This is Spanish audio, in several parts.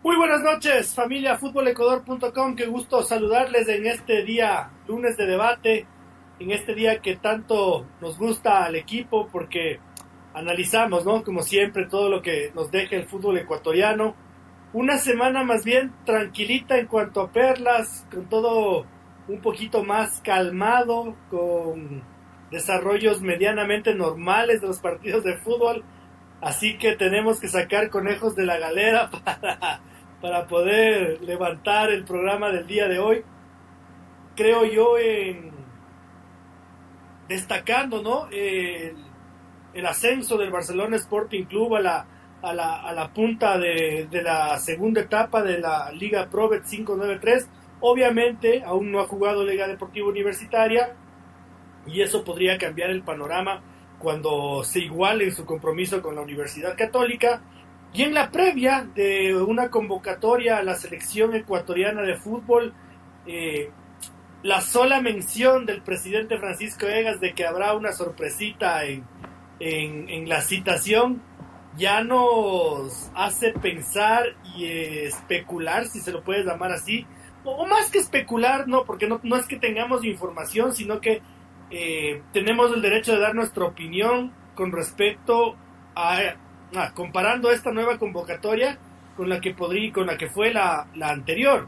Muy buenas noches, familia futbolecuador.com. Qué gusto saludarles en este día, lunes de debate, en este día que tanto nos gusta al equipo porque analizamos, ¿no? Como siempre, todo lo que nos deja el fútbol ecuatoriano. Una semana más bien tranquilita en cuanto a perlas, con todo un poquito más calmado, con desarrollos medianamente normales de los partidos de fútbol. Así que tenemos que sacar conejos de la galera para, para poder levantar el programa del día de hoy. Creo yo en destacando ¿no? el, ascenso del Barcelona Sporting Club a la, a la, a la punta de, de, la segunda etapa de la Liga Provet 593. Obviamente aún no ha jugado Liga Deportiva Universitaria y eso podría cambiar el panorama cuando se iguale en su compromiso con la Universidad Católica. Y en la previa de una convocatoria a la selección ecuatoriana de fútbol, eh, la sola mención del presidente Francisco Egas de que habrá una sorpresita en, en, en la citación ya nos hace pensar y especular, si se lo puede llamar así, o más que especular, no, porque no, no es que tengamos información, sino que eh, tenemos el derecho de dar nuestra opinión con respecto a, comparando esta nueva convocatoria con la que podría, con la que fue la, la anterior,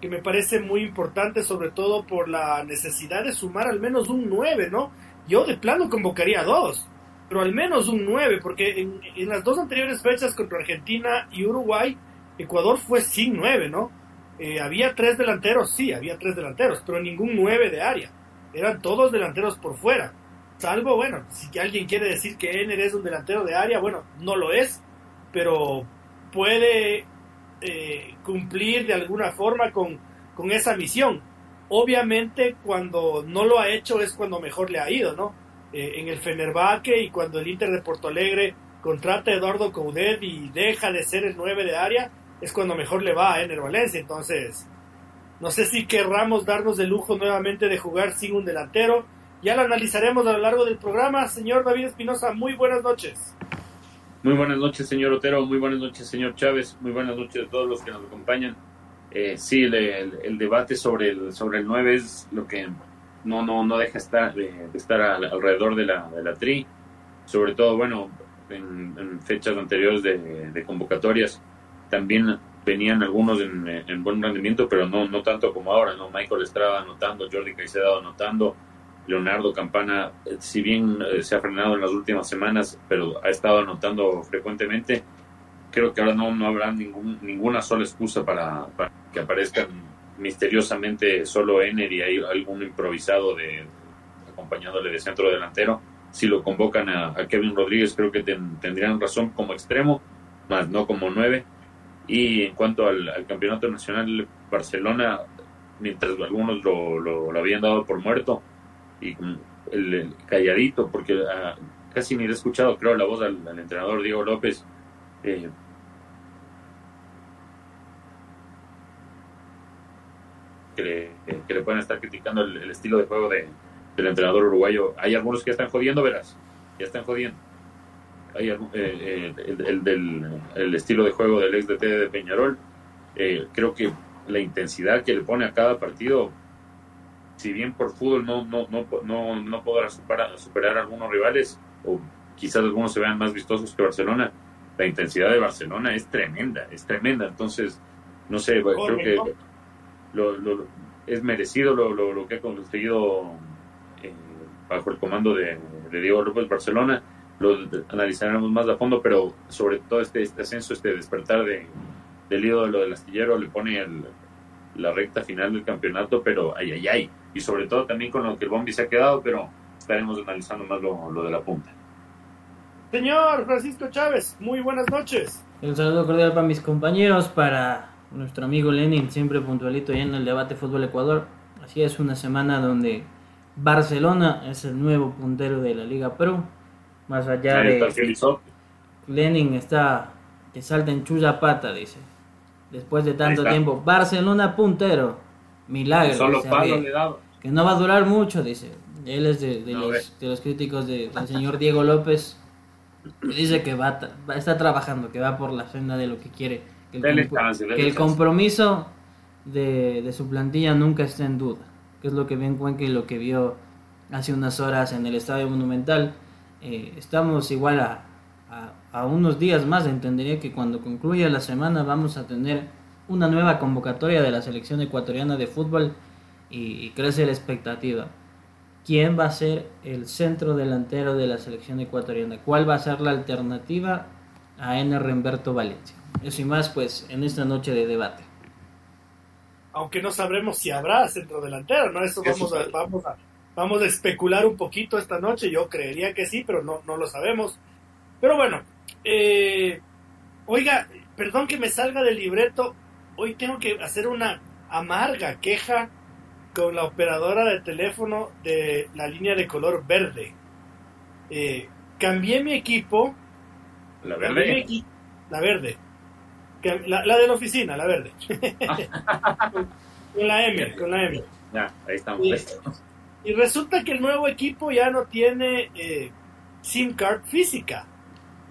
que me parece muy importante, sobre todo por la necesidad de sumar al menos un 9, ¿no? Yo de plano convocaría dos, pero al menos un 9, porque en, en las dos anteriores fechas contra Argentina y Uruguay, Ecuador fue sin 9, ¿no? Eh, había tres delanteros, sí, había tres delanteros, pero ningún 9 de área. Eran todos delanteros por fuera. Salvo, bueno, si alguien quiere decir que Ener es un delantero de área, bueno, no lo es, pero puede eh, cumplir de alguna forma con, con esa misión. Obviamente, cuando no lo ha hecho es cuando mejor le ha ido, ¿no? Eh, en el Fenerbahce y cuando el Inter de Porto Alegre contrata a Eduardo Coudet y deja de ser el 9 de área, es cuando mejor le va a Ener Valencia. Entonces, no sé si querramos darnos el lujo nuevamente de jugar sin un delantero. Ya lo analizaremos a lo largo del programa. Señor David Espinosa, muy buenas noches. Muy buenas noches, señor Otero. Muy buenas noches, señor Chávez. Muy buenas noches a todos los que nos acompañan. Eh, sí, el, el, debate sobre el, sobre el 9 es lo que no, no, no deja estar, de, estar al, alrededor de la, de la tri. Sobre todo, bueno, en, fechas anteriores de, convocatorias también venían algunos en, en, buen rendimiento, pero no, no tanto como ahora, ¿no? Michael Estrada anotando, Jordi Caicedo anotando, Leonardo Campana, si bien se ha frenado en las últimas semanas, pero ha estado anotando frecuentemente, creo que ahora no, no habrá ningún, ninguna sola excusa para, que aparezcan misteriosamente solo Ener y hay algún improvisado de acompañándole de centro delantero. Si lo convocan a, a Kevin Rodríguez, creo que ten, tendrían razón como extremo, más no como nueve. Y en cuanto al, campeonato nacional, Barcelona, mientras algunos lo, lo, habían dado por muerto, y el, calladito, porque uh, casi ni le he escuchado, creo, la voz al, entrenador Diego López. Eh, que, le, que pueden estar criticando el, estilo de juego de, del entrenador uruguayo. Hay algunos que están jodiendo, verás, ya están jodiendo hay eh, eh, el, el, del el estilo de juego del ex DT de Peñarol. Eh, creo que la intensidad que le pone a cada partido, si bien por fútbol no, no, no, no, no podrá superar, superar a algunos rivales, o quizás algunos se vean más vistosos que Barcelona, la intensidad de Barcelona es tremenda, es tremenda. Entonces, no sé, creo que lo, lo, es merecido lo, lo, lo que ha conseguido eh, bajo el comando de, de Diego López Barcelona lo analizaremos más a fondo, pero sobre todo este, este ascenso, este despertar de, del ídolo del astillero le pone el, la recta final del campeonato, pero ay, ay, ay. Y sobre todo también con lo que el Bombi se ha quedado, pero estaremos analizando más lo, lo de la punta. Señor Francisco Chávez, muy buenas noches. El saludo cordial para mis compañeros, para nuestro amigo Lenin, siempre puntualito ya en el debate Fútbol Ecuador. Así es, una semana donde Barcelona es el nuevo puntero de la Liga Pro. Más allá de. Lenin está que salta en chulla pata, dice. Después de tanto tiempo, Barcelona puntero. Milagro. Solo le daba. Que no va a durar mucho, dice. Él es de, los, de los, críticos del señor Diego López. Dice que va, está trabajando, que va por la senda de lo que quiere. Que el, que el compromiso de, de, su plantilla nunca está en duda. Que es lo que bien Cuenca y lo que vio hace unas horas en el Estadio Monumental. Eh, estamos igual a, a, unos días más. Entendería que cuando concluya la semana vamos a tener una nueva convocatoria de la selección ecuatoriana de fútbol y crece la expectativa quién va a ser el centro delantero de la selección ecuatoriana, cuál va a ser la alternativa a Ener Remberto Valencia. Eso y más, pues, en esta noche de debate. Aunque no sabremos si habrá centro delantero, ¿no? Eso vamos a, vamos a, vamos a especular un poquito esta noche. Yo creería que sí, pero no, no lo sabemos. Pero bueno, eh, oiga, perdón que me salga del libreto. Hoy tengo que hacer una amarga queja con la operadora de teléfono de la línea de color verde. Eh, cambié mi equipo. ¿La verde? la verde. La, de la oficina, la verde. con la M, con la M. Ya, ahí estamos. Y, resulta que el nuevo equipo ya no tiene eh, SIM card física,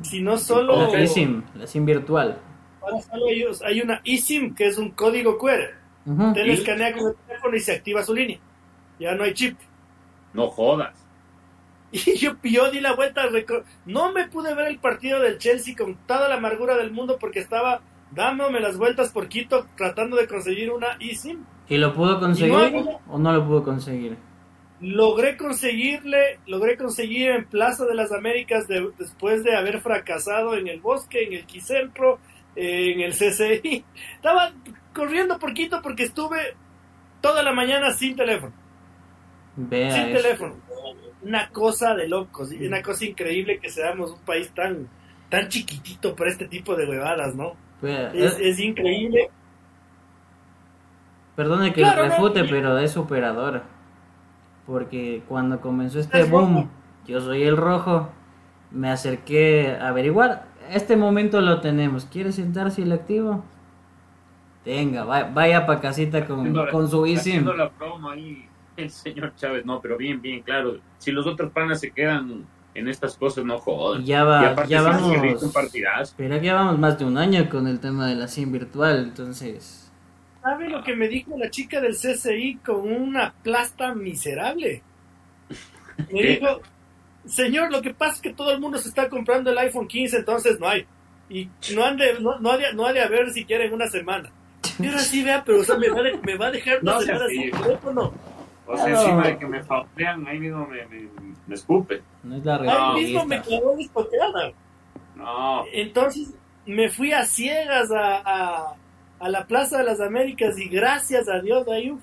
sino solo... La SIM, la SIM virtual. Ahora solo hay una eSIM, que es un código QR. Usted le escanea con el teléfono y se activa su línea. Ya no hay chip. No jodas. Y yo, yo di la vuelta. No me pude ver el partido del Chelsea con toda la amargura del mundo porque estaba dándome las vueltas por Quito tratando de conseguir una eSIM. ¿Y lo pudo conseguir o no lo pudo conseguir? Logré conseguirle, logré conseguir en Plaza de las Américas después de haber fracasado en el Bosque, en el Quicentro, en el CCI. Estaba corriendo por Quito porque estuve toda la mañana sin teléfono. sin teléfono. Una cosa de locos, una cosa increíble que seamos un país tan, tan chiquitito para este tipo de huevadas, ¿no? es, eh, es, increíble. Perdone que refute, pero es operadora. Porque cuando comenzó este boom, yo soy el rojo, me acerqué a averiguar. Este momento lo tenemos. ¿Quiere sentarse el activo? Venga, vaya, para casita con, con su eSIM. la promo ahí el señor Chávez, no, pero bien, bien, claro. Si los otros panas se quedan en estas cosas, no jodan. Ya va, ya vamos. Espera que ya vamos más de un año con el tema de la SIM virtual, entonces. ¿Sabe lo que me dijo la chica del CCI con una plasta miserable? Me dijo, señor, lo que pasa es que todo el mundo se está comprando el iPhone 15, entonces no hay. Y no, han de, no, no, ha de, no ha de haber siquiera en una semana. Mira, sí, vea, pero o sea, me, va me va a dejar no, sin teléfono. O sea, encima de que me fautean, ahí mismo me, me, me escupe. No es la realidad. Ahí mismo me clavó discoteada. No. Entonces me fui a ciegas a, a, a, la Plaza de las Américas y gracias a Dios ahí.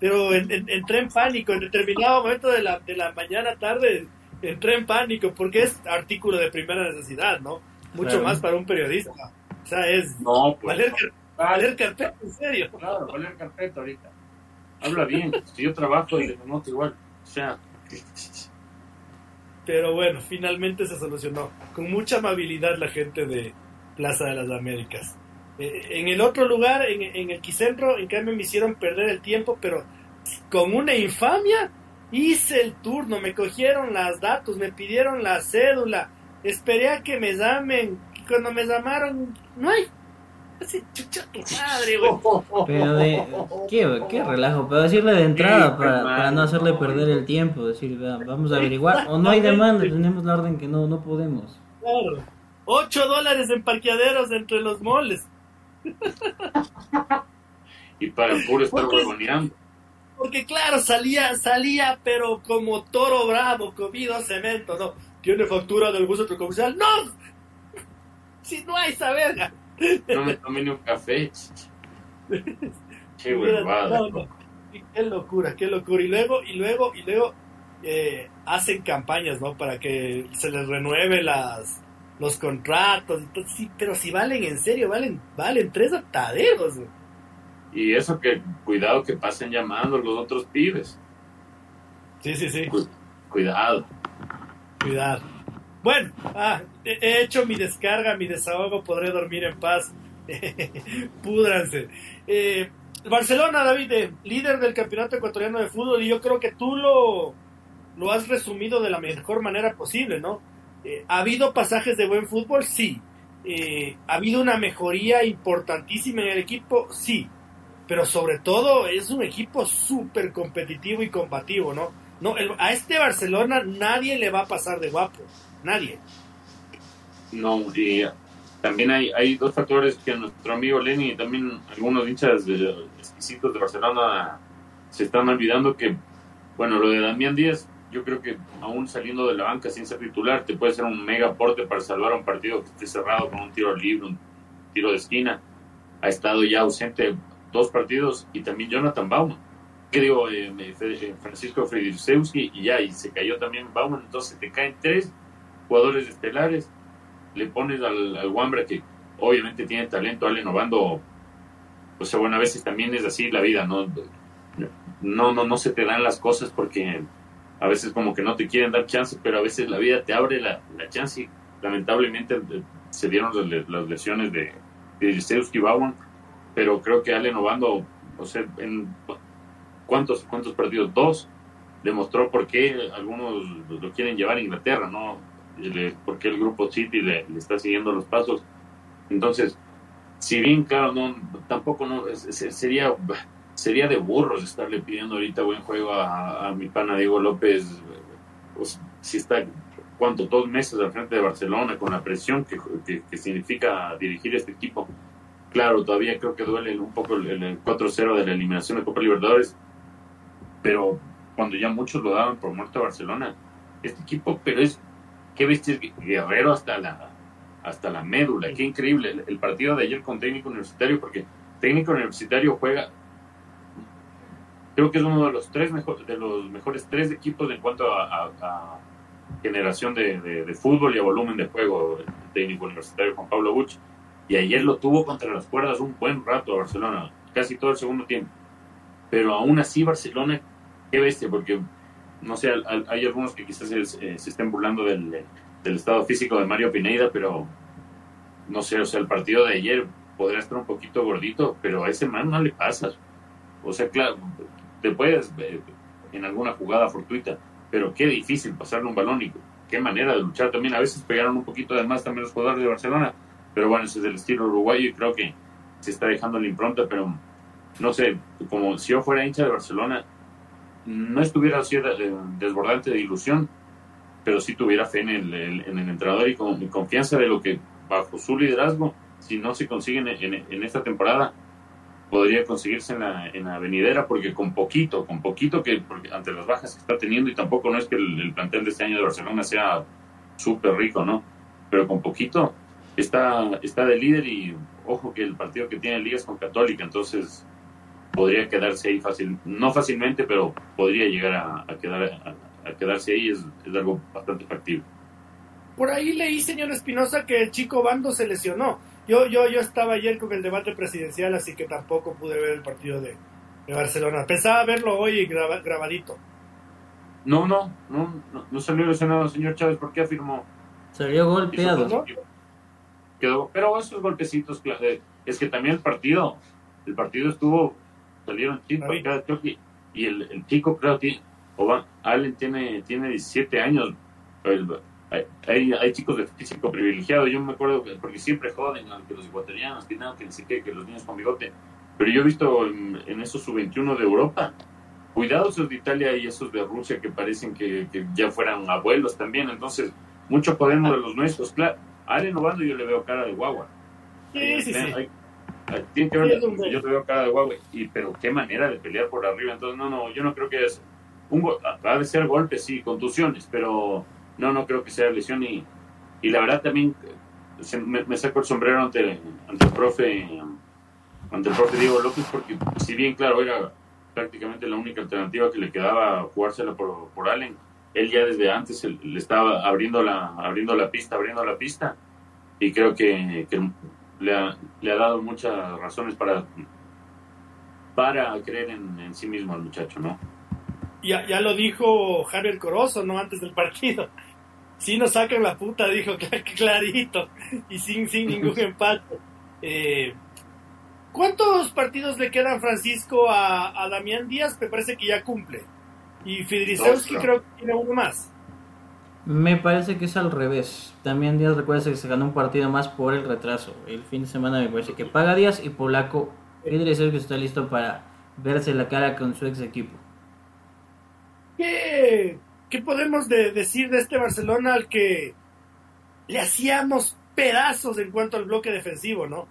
Pero entré en pánico. En determinado momento de la, de la mañana tarde entré en pánico porque es artículo de primera necesidad, ¿no? Mucho más para un periodista. O sea, es no, pues. Valer carpeta, en serio. Claro, valer carpeta ahorita. Habla bien, si yo trabajo y le noto igual. O sea. Pero bueno, finalmente se solucionó. Con mucha amabilidad la gente de Plaza de las Américas. Eh, en el otro lugar, en, en el Quicentro, en cambio me hicieron perder el tiempo, pero con una infamia hice el turno, me cogieron las datos, me pidieron la cédula, esperé a que me llamen, cuando me llamaron, no hay, pero de, ¿qué, relajo, pero decirle de entrada para, no hacerle perder el tiempo, decir, vamos a averiguar, o no hay demanda, tenemos la orden que no, no podemos. Claro, 8 dólares en parqueaderos entre los moles. y para puro estar huevoneando. Porque claro, salía, salía, pero como toro bravo, comido cemento, ¿no? ¿Tiene factura de algún centro comercial? ¡No! Si no hay esa verga. No me tomé ni un café. Qué Qué locura, qué locura. Y luego, y luego, y luego eh, hacen campañas, ¿no? Para que se les renueve las, los contratos, sí, pero si valen en serio, valen, valen tres ataderos. Y eso que, cuidado que pasen llamando los otros pibes. Sí, sí, sí. cuidado. Cuidado. Bueno, ah, he hecho mi descarga, mi desahogo, podré dormir en paz. Púdranse. Eh, Barcelona, David, eh, líder del campeonato ecuatoriano de fútbol, y yo creo que tú lo, lo has resumido de la mejor manera posible, ¿no? Eh, ¿Ha habido pasajes de buen fútbol? Sí. Eh, ¿Ha habido una mejoría importantísima en el equipo? Sí. Pero sobre todo es un equipo súper competitivo y combativo, ¿no? no a este Barcelona nadie le va a pasar de guapo. Nadie. No, y también hay, hay dos factores que nuestro amigo Lenny y también algunos hinchas de, exquisitos de Barcelona se están olvidando que, bueno, lo de Damián Díaz, yo creo que aún saliendo de la banca sin ser titular, te puede ser un mega aporte para salvar un partido que esté cerrado con un tiro libre, un tiro de esquina. Ha estado ya ausente dos partidos y también Jonathan Bauman. ¿Qué digo? Eh, eh Francisco Friedrichsewski y ya, y se cayó también Bauman. Entonces te caen tres jugadores estelares le pones al, al que obviamente tiene talento, Ale Novando, pues bueno, a veces también es así la vida, ¿no? No, no, no se te dan las cosas porque a veces como que no te quieren dar chance, pero a veces la vida te abre la, chance y lamentablemente eh, se dieron las, lesiones de, de Bowen, pero creo que Ale Novando, o sea, en cuántos, cuántos partidos, dos, demostró por qué algunos lo quieren llevar a Inglaterra, ¿no? porque el grupo City le, está siguiendo los pasos. Entonces, si bien, claro, no, tampoco no, sería, sería de burros estarle pidiendo ahorita buen juego a, mi pana Diego López, pues, si está, ¿cuánto? Dos meses al frente de Barcelona con la presión que, que, significa dirigir este equipo. Claro, todavía creo que duele un poco el, el 4-0 de la eliminación de Copa Libertadores, pero cuando ya muchos lo daban por muerto a Barcelona, este equipo, pero es qué bestia Guerrero hasta la, hasta la médula, qué increíble el, partido de ayer con técnico universitario, porque técnico universitario juega, creo que es uno de los tres mejores, de los mejores tres equipos en cuanto a, generación de, fútbol y a volumen de juego, el técnico universitario Juan Pablo Buch, y ayer lo tuvo contra las cuerdas un buen rato a Barcelona, casi todo el segundo tiempo, pero aún así Barcelona, qué bestia, porque no sé, hay algunos que quizás se, eh, estén burlando del, estado físico de Mario Pineida, pero no sé, o sea, el partido de ayer podría estar un poquito gordito, pero a ese man no le pasas. O sea, claro, te puedes eh, en alguna jugada fortuita, pero qué difícil pasarle un balón y qué manera de luchar. También a veces pegaron un poquito de más también los jugadores de Barcelona, pero bueno, ese es el estilo uruguayo y creo que se está dejando la impronta, pero no sé, como si yo fuera hincha de Barcelona, no estuviera así desbordante de ilusión, pero sí tuviera fe en el, en el entrenador y con confianza de lo que bajo su liderazgo, si no se consigue en, esta temporada, podría conseguirse en la, en la venidera, porque con poquito, con poquito que ante las bajas que está teniendo, y tampoco no es que el, plantel de este año de Barcelona sea súper rico, ¿no? Pero con poquito está, está de líder y ojo que el partido que tiene Liga es con Católica, entonces podría quedarse ahí fácil, no fácilmente, pero podría llegar a, quedar, a, quedarse ahí, es, algo bastante factible. Por ahí leí, señor Espinosa, que el chico Bando se lesionó. Yo, yo, yo estaba ayer con el debate presidencial, así que tampoco pude ver el partido de, Barcelona. Pensaba verlo hoy grabadito. No, no, no, no, salió lesionado, señor Chávez. ¿Por qué afirmó? Salió golpeado. Quedó, pero esos golpecitos, es que también el partido, el partido estuvo salieron chicos y el, el, chico creo que Allen tiene, tiene 17 años. Hay, hay, chicos de físico privilegiado, yo me acuerdo, porque siempre joden que los ecuatorianos, que nada, que que los niños con bigote. Pero yo he visto en, esos sub-21 de Europa, cuidado esos de Italia y esos de Rusia que parecen que, ya fueran abuelos también. Entonces, mucho podemos de los nuestros. Claro, a Allen Obando yo le veo cara de guagua. Sí, sí, sí. Tiene que ver, yo te veo cara de Huawei, y, pero qué manera de pelear por arriba. Entonces, no, no, yo no creo que es. Un, va a ser golpes, sí, contusiones, pero no, no creo que sea lesión. Y, y la verdad también me, saco el sombrero ante, ante el profe ante el profe Diego López, porque si bien, claro, era prácticamente la única alternativa que le quedaba jugársela por, por Allen, él ya desde antes le estaba abriendo la, abriendo la pista, abriendo la pista y creo que, le, ha, le, ha, dado muchas razones para, para creer en, sí mismo al muchacho, ¿no? Ya, ya lo dijo Javier Corozo, ¿no? Antes del partido. Si nos sacan la puta, dijo clarito, y sin, sin ningún empate. Eh, ¿Cuántos partidos le quedan, Francisco, a, a Damián Díaz? Me parece que ya cumple. Y Fidrisewski creo que tiene uno más. Me parece que es al revés. También Díaz recuerda que se ganó un partido más por el retraso. El fin de semana me parece que paga Díaz y Polaco Fidrisewski está listo para verse la cara con su ex equipo. ¿Qué, qué podemos decir de este Barcelona al que le hacíamos pedazos en cuanto al bloque defensivo, no?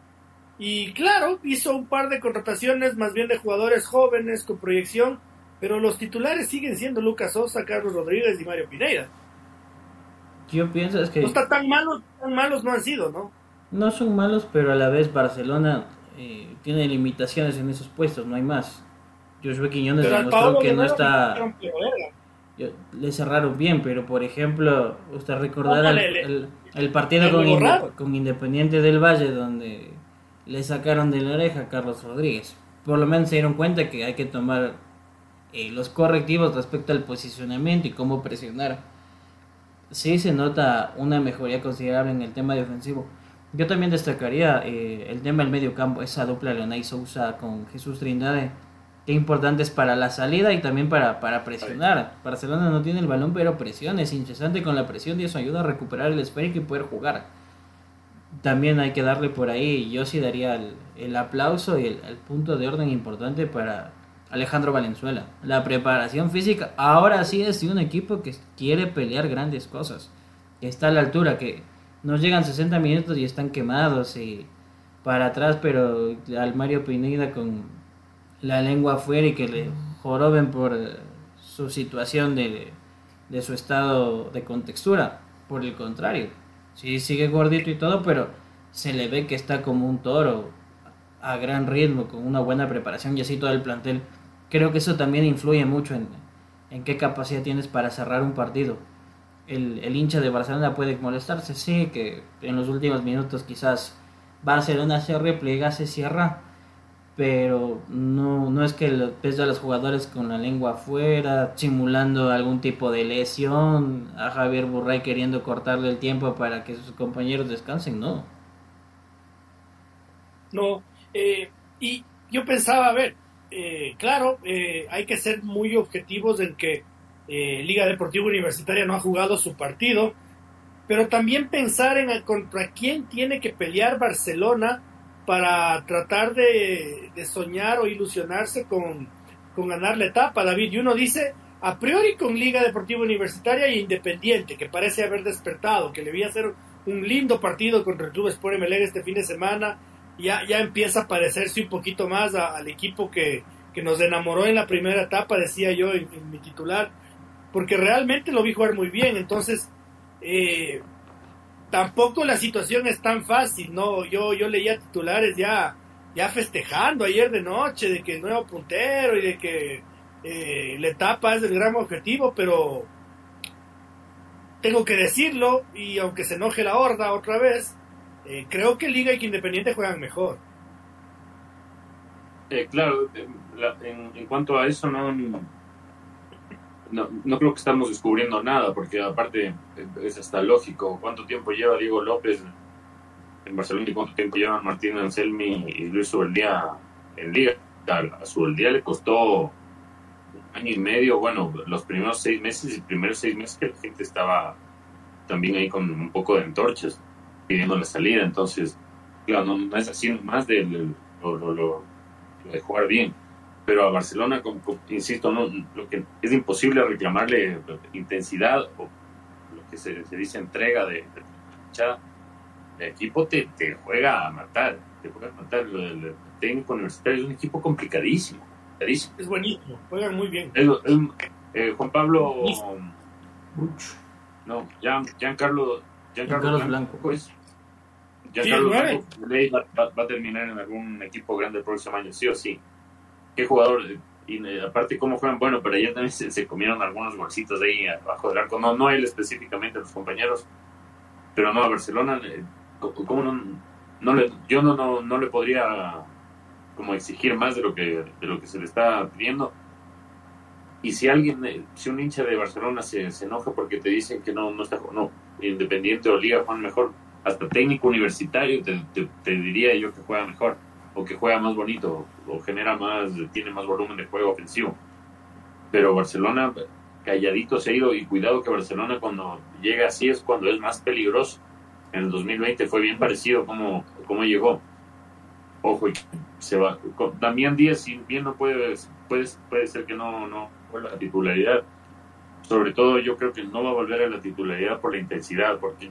Y claro, hizo un par de contrataciones más bien de jugadores jóvenes con proyección, pero los titulares siguen siendo Lucas Sosa, Carlos Rodríguez y Mario Pineira. Yo pienso es que... No está tan malos, tan malos no han sido, ¿no? No son malos, pero a la vez Barcelona eh, tiene limitaciones en esos puestos, no hay más. Joshua Quiñones demostró que no está... le cerraron bien, pero por ejemplo, usted recordará el, el, partido con, con Independiente del Valle, donde le sacaron de la oreja a Carlos Rodríguez. Por lo menos se dieron cuenta que hay que tomar eh, los correctivos respecto al posicionamiento y cómo presionar. Sí se nota una mejoría considerable en el tema defensivo. Yo también destacaría eh, el tema del medio campo, esa dupla Leonay Sousa con Jesús Trindade, que importante es para la salida y también para, para presionar. Barcelona no tiene el balón, pero presiona, es incesante con la presión y eso ayuda a recuperar el esférico y poder jugar también hay que darle por ahí, yo sí daría el, aplauso y el, punto de orden importante para Alejandro Valenzuela. La preparación física, ahora sí es un equipo que quiere pelear grandes cosas, que está a la altura, que nos llegan 60 minutos y están quemados y para atrás, pero al Mario Pineda con la lengua afuera y que le joroben por su situación de, de su estado de contextura. Por el contrario, Sí, sigue gordito y todo, pero se le ve que está como un toro a gran ritmo, con una buena preparación y así todo el plantel. Creo que eso también influye mucho en, en qué capacidad tienes para cerrar un partido. El, el, hincha de Barcelona puede molestarse, sí, que en los últimos minutos quizás Barcelona se repliega, se cierra, pero no, no es que ves a los jugadores con la lengua afuera, simulando algún tipo de lesión, a Javier Burray queriendo cortarle el tiempo para que sus compañeros descansen, no. No, eh, y yo pensaba, a ver, eh, claro, eh, hay que ser muy objetivos en que Liga Deportiva Universitaria no ha jugado su partido, pero también pensar en contra quién tiene que pelear Barcelona para tratar de, soñar o ilusionarse con, ganar la etapa, David. Y uno dice, a priori con Liga Deportiva Universitaria e Independiente, que parece haber despertado, que le a hacer un lindo partido contra el Club Sport MLE este fin de semana, ya, ya empieza a parecerse un poquito más al equipo que, nos enamoró en la primera etapa, decía yo en, mi titular, porque realmente lo vi jugar muy bien, entonces eh, tampoco la situación es tan fácil, ¿no? Yo, yo leía titulares ya, ya festejando ayer de noche de que nuevo puntero y de que eh, la etapa es el gran objetivo, pero tengo que decirlo, y aunque se enoje la horda otra vez, eh, creo que Liga y que Independiente juegan mejor. Eh, claro, en, en, cuanto a eso, no, no, no creo que estamos descubriendo nada, porque aparte es hasta lógico. ¿Cuánto tiempo lleva Diego López en Barcelona y cuánto tiempo llevan Martín Anselmi y Luis Subeldía en Liga? A Subeldía le costó un año y medio, bueno, los primeros seis meses y primeros seis meses que la gente estaba también ahí con un poco de antorchas pidiendo la salida. Entonces, claro, no, es así más de de jugar bien pero a Barcelona, insisto, no, lo que es imposible reclamarle intensidad o lo que se, dice entrega de, de el equipo te, te, juega a matar, te juega a matar. El, técnico universitario es un equipo complicadísimo, Es buenísimo, juegan muy bien. Eh, Juan Pablo. No, Gian, Giancarlo, Giancarlo, Blanco. Blanco. Pues, Giancarlo Blanco va, va, a terminar en algún equipo grande el próximo año, sí o sí qué jugador, y eh, aparte cómo juegan, bueno, pero ayer también se, comieron algunos bolsitos ahí abajo del arco, no, no él específicamente, los compañeros, pero no, a Barcelona, eh, ¿cómo no, no le, yo no, no, no le podría como exigir más de lo que de lo que se le está pidiendo. Y si alguien eh, si un hincha de Barcelona se, se enoja porque te dicen que no no está no Independiente o Liga juegan mejor hasta técnico universitario te, diría yo que juega mejor o que juega más bonito o genera más tiene más volumen de juego ofensivo pero Barcelona calladito se ha ido y cuidado que Barcelona cuando llega así es cuando es más peligroso en el 2020 fue bien parecido como, como llegó. Ojo, se va. Damián Díaz, si bien no puede, puede, puede ser que no, no vuelva la titularidad. Sobre todo, yo creo que no va a volver a la titularidad por la intensidad, porque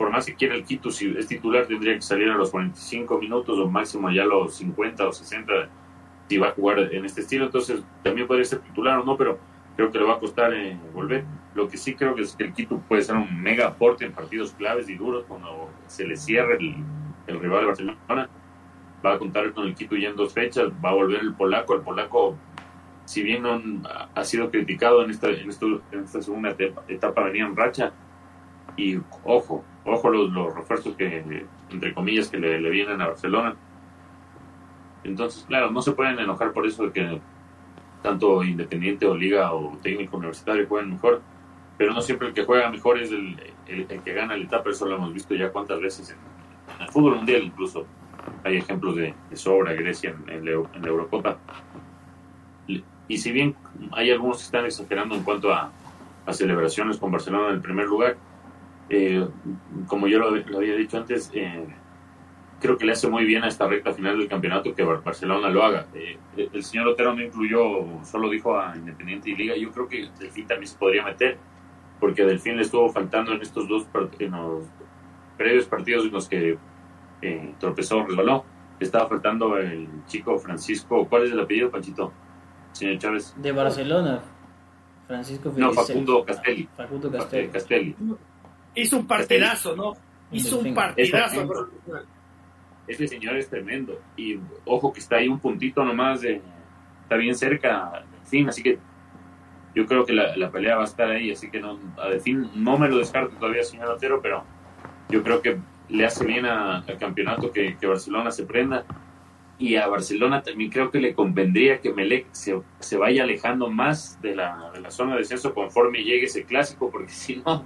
por más que quiera el Quito, si es titular, tendría que salir a los 45 minutos o máximo ya a los 50 o 60 si va a jugar en este estilo. Entonces, también podría ser titular o no, pero creo que le va a costar eh, volver. Lo que sí creo que es que el Quito puede ser un mega aporte en partidos claves y duros cuando se le cierre el, rival de Barcelona. Va a contar con el Quito ya en dos fechas, va a volver el polaco. El polaco, si bien no ha sido criticado en esta, en, esta segunda etapa, venía en racha. Y ojo, ojo los, los refuerzos que, entre comillas, que le, vienen a Barcelona. Entonces, claro, no se pueden enojar por eso de que tanto Independiente o Liga o técnico universitario juegan mejor, pero no siempre el que juega mejor es el, el, que gana la etapa, eso lo hemos visto ya cuántas veces en, el fútbol mundial incluso. Hay ejemplos de, sobra Grecia en, la Eurocopa. Y si bien hay algunos que están exagerando en cuanto a, a celebraciones con Barcelona en el primer lugar, eh, como yo lo, había dicho antes, eh, creo que le hace muy bien a esta recta final del campeonato que Barcelona lo haga. Eh, el señor Otero no incluyó, solo dijo a Independiente y Liga. Yo creo que Delfín también se podría meter, porque a Delfín le estuvo faltando en estos dos en los previos partidos en los que eh, tropezó, resbaló. estaba faltando el chico Francisco. ¿Cuál es el apellido, Panchito? Señor Chávez. De Barcelona. Francisco No, Facundo Castelli. Facundo Castelli. Hizo un partidazo, ¿no? Hizo un partidazo ese señor es tremendo. Y ojo que está ahí un puntito nomás, de, está bien cerca, en fin, así que yo creo que la, pelea va a estar ahí, así que no, a fin no me lo descarto todavía, señor Otero, pero yo creo que le hace bien al campeonato que, Barcelona se prenda. Y a Barcelona también creo que le convendría que Melec se, se vaya alejando más de la, de la zona de descenso conforme llegue ese clásico, porque si no,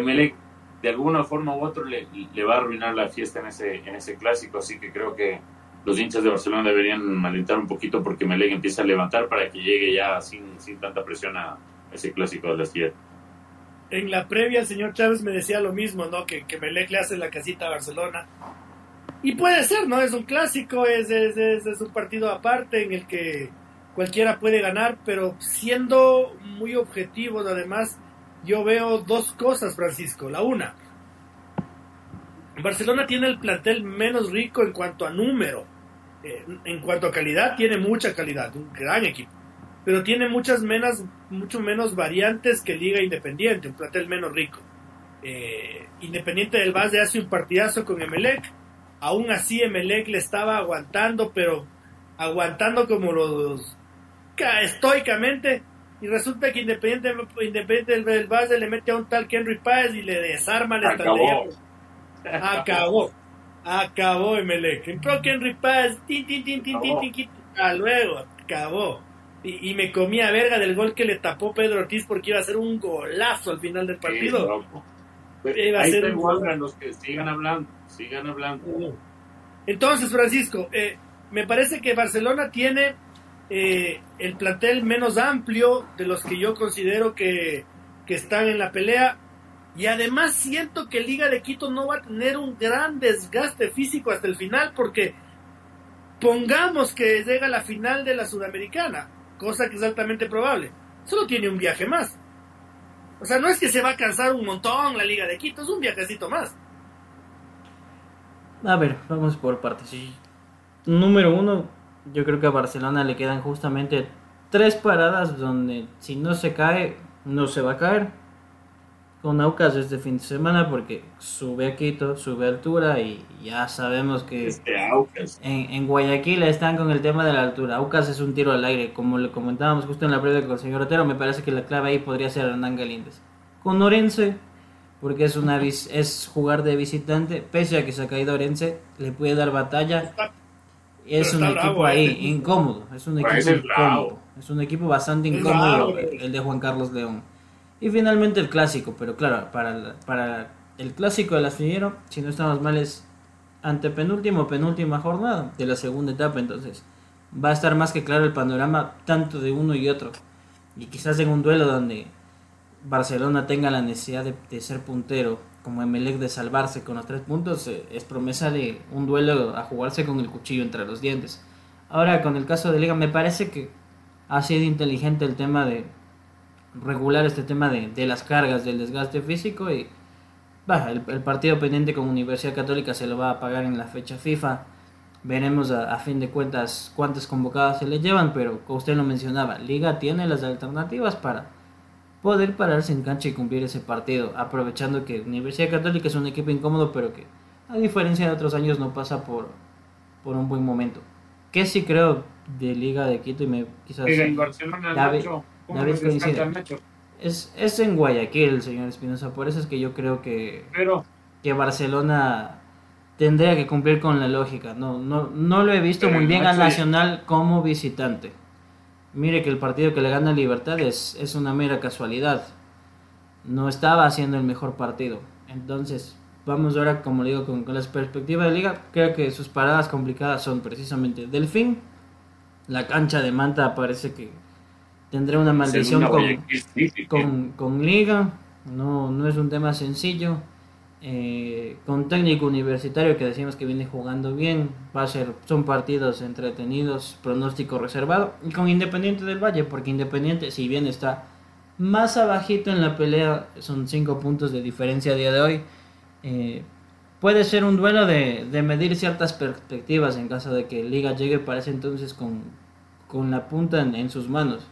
Melec de alguna forma u otra le, va a arruinar la fiesta en ese, en ese clásico, así que creo que los hinchas de Barcelona deberían alentar un poquito porque Melec empieza a levantar para que llegue ya sin, sin tanta presión a ese clásico de la ciudad. En la previa el señor Chávez me decía lo mismo, ¿no? Que, que Melec le hace la casita a Barcelona. Y puede ser, ¿no? Es un clásico, es, es, es un partido aparte en el que cualquiera puede ganar, pero siendo muy objetivos además, yo veo dos cosas, Francisco. La una, Barcelona tiene el plantel menos rico en cuanto a número. Eh, en cuanto a calidad, tiene mucha calidad, un gran equipo. Pero tiene muchas menos, mucho menos variantes que Liga Independiente, un plantel menos rico. Eh, Independiente del Valle hace un partidazo con Emelec. Aún así, Emelec le estaba aguantando, pero aguantando como los. estoicamente y resulta que Independiente, Independiente del Valle le mete a un tal Henry Páez y le desarma la Acabó. Acabó. Acabó Emelec. Entró Henry Páez, tin, tin, tin, tin, tin, tin, luego, acabó. Y, y, me comía verga del gol que le tapó Pedro Ortiz porque iba a ser un golazo al final del partido. iba a ser un los que sigan hablando, sigan hablando. Entonces, Francisco, eh, me parece que Barcelona tiene eh, el plantel menos amplio de los que yo considero que, están en la pelea. Y además siento que Liga de Quito no va a tener un gran desgaste físico hasta el final porque pongamos que llega la final de la Sudamericana, cosa que es altamente probable, solo tiene un viaje más. O sea, no es que se va a cansar un montón la Liga de Quito, es un viajecito más. A ver, vamos por partes. Número uno, yo creo que a Barcelona le quedan justamente tres paradas donde si no se cae, no se va a caer. Con Aucas este fin de semana porque sube a Quito, sube a altura y ya sabemos que este en, en, Guayaquil están con el tema de la altura. Aucas es un tiro al aire, como le comentábamos justo en la previa con el señor Otero, me parece que la clave ahí podría ser Hernán Galíndez. Con Orense, porque es una es jugar de visitante, pese a que se ha caído Orense, le puede dar batalla. Es un equipo ahí ¿eh? incómodo, es un equipo incómodo, es un equipo bastante incómodo el de Juan Carlos León. Y finalmente el clásico, pero claro, para, para el clásico del astillero, si no estamos mal, es antepenúltimo penúltima jornada de la segunda etapa, entonces va a estar más que claro el panorama tanto de uno y otro. Y quizás en un duelo donde Barcelona tenga la necesidad de, ser puntero, como Emelec de salvarse con los tres puntos, eh, es promesa de un duelo a jugarse con el cuchillo entre los dientes. Ahora, con el caso de Liga, me parece que ha sido inteligente el tema de regular este tema de, las cargas, del desgaste físico y el, partido pendiente con Universidad Católica se lo va a pagar en la fecha FIFA. Veremos a, fin de cuentas cuántas convocadas se le llevan, pero como usted lo mencionaba, Liga tiene las alternativas para poder pararse en cancha y cumplir ese partido, aprovechando que Universidad Católica es un equipo incómodo, pero que a diferencia de otros años no pasa por, por un buen momento. Que sí creo de Liga de Quito y me quizás... en Barcelona, David Es, es en Guayaquil, señor Espinosa, por eso es que yo creo que, pero, que Barcelona tendría que cumplir con la lógica. No, no, no lo he visto muy bien al Nacional como visitante. Mire que el partido que le gana Libertad es, es una mera casualidad. No estaba haciendo el mejor partido. Entonces, vamos ahora, como le digo, con, con las perspectivas de liga. Creo que sus paradas complicadas son precisamente Delfín. La cancha de Manta parece que tendrá una maldición con, con, liga. No, no es un tema sencillo. Eh, con técnico universitario que decimos que viene jugando bien, va a ser, son partidos entretenidos, pronóstico reservado, y con Independiente del Valle, porque Independiente, si bien está más abajito en la pelea, son 5 puntos de diferencia a día de hoy, eh, puede ser un duelo de, medir ciertas perspectivas en caso de que Liga llegue para ese entonces con, con la punta en, en sus manos.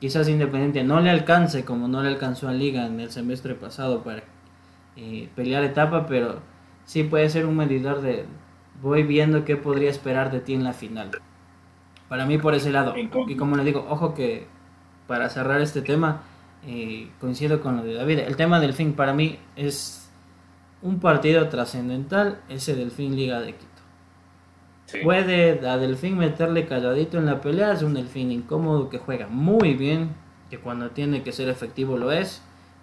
Quizás Independiente no le alcance como no le alcanzó a Liga en el semestre pasado para eh, pelear etapa, pero sí puede ser un medidor de voy viendo qué podría esperar de ti en la final. Para mí por ese lado. Y como le digo, ojo que para cerrar este tema, eh, coincido con lo de David. El tema del fin para mí es un partido trascendental, ese Delfín Liga de Quito. Puede a Delfín meterle calladito en la pelea, es un Delfín incómodo que juega muy bien, que cuando tiene que ser efectivo lo es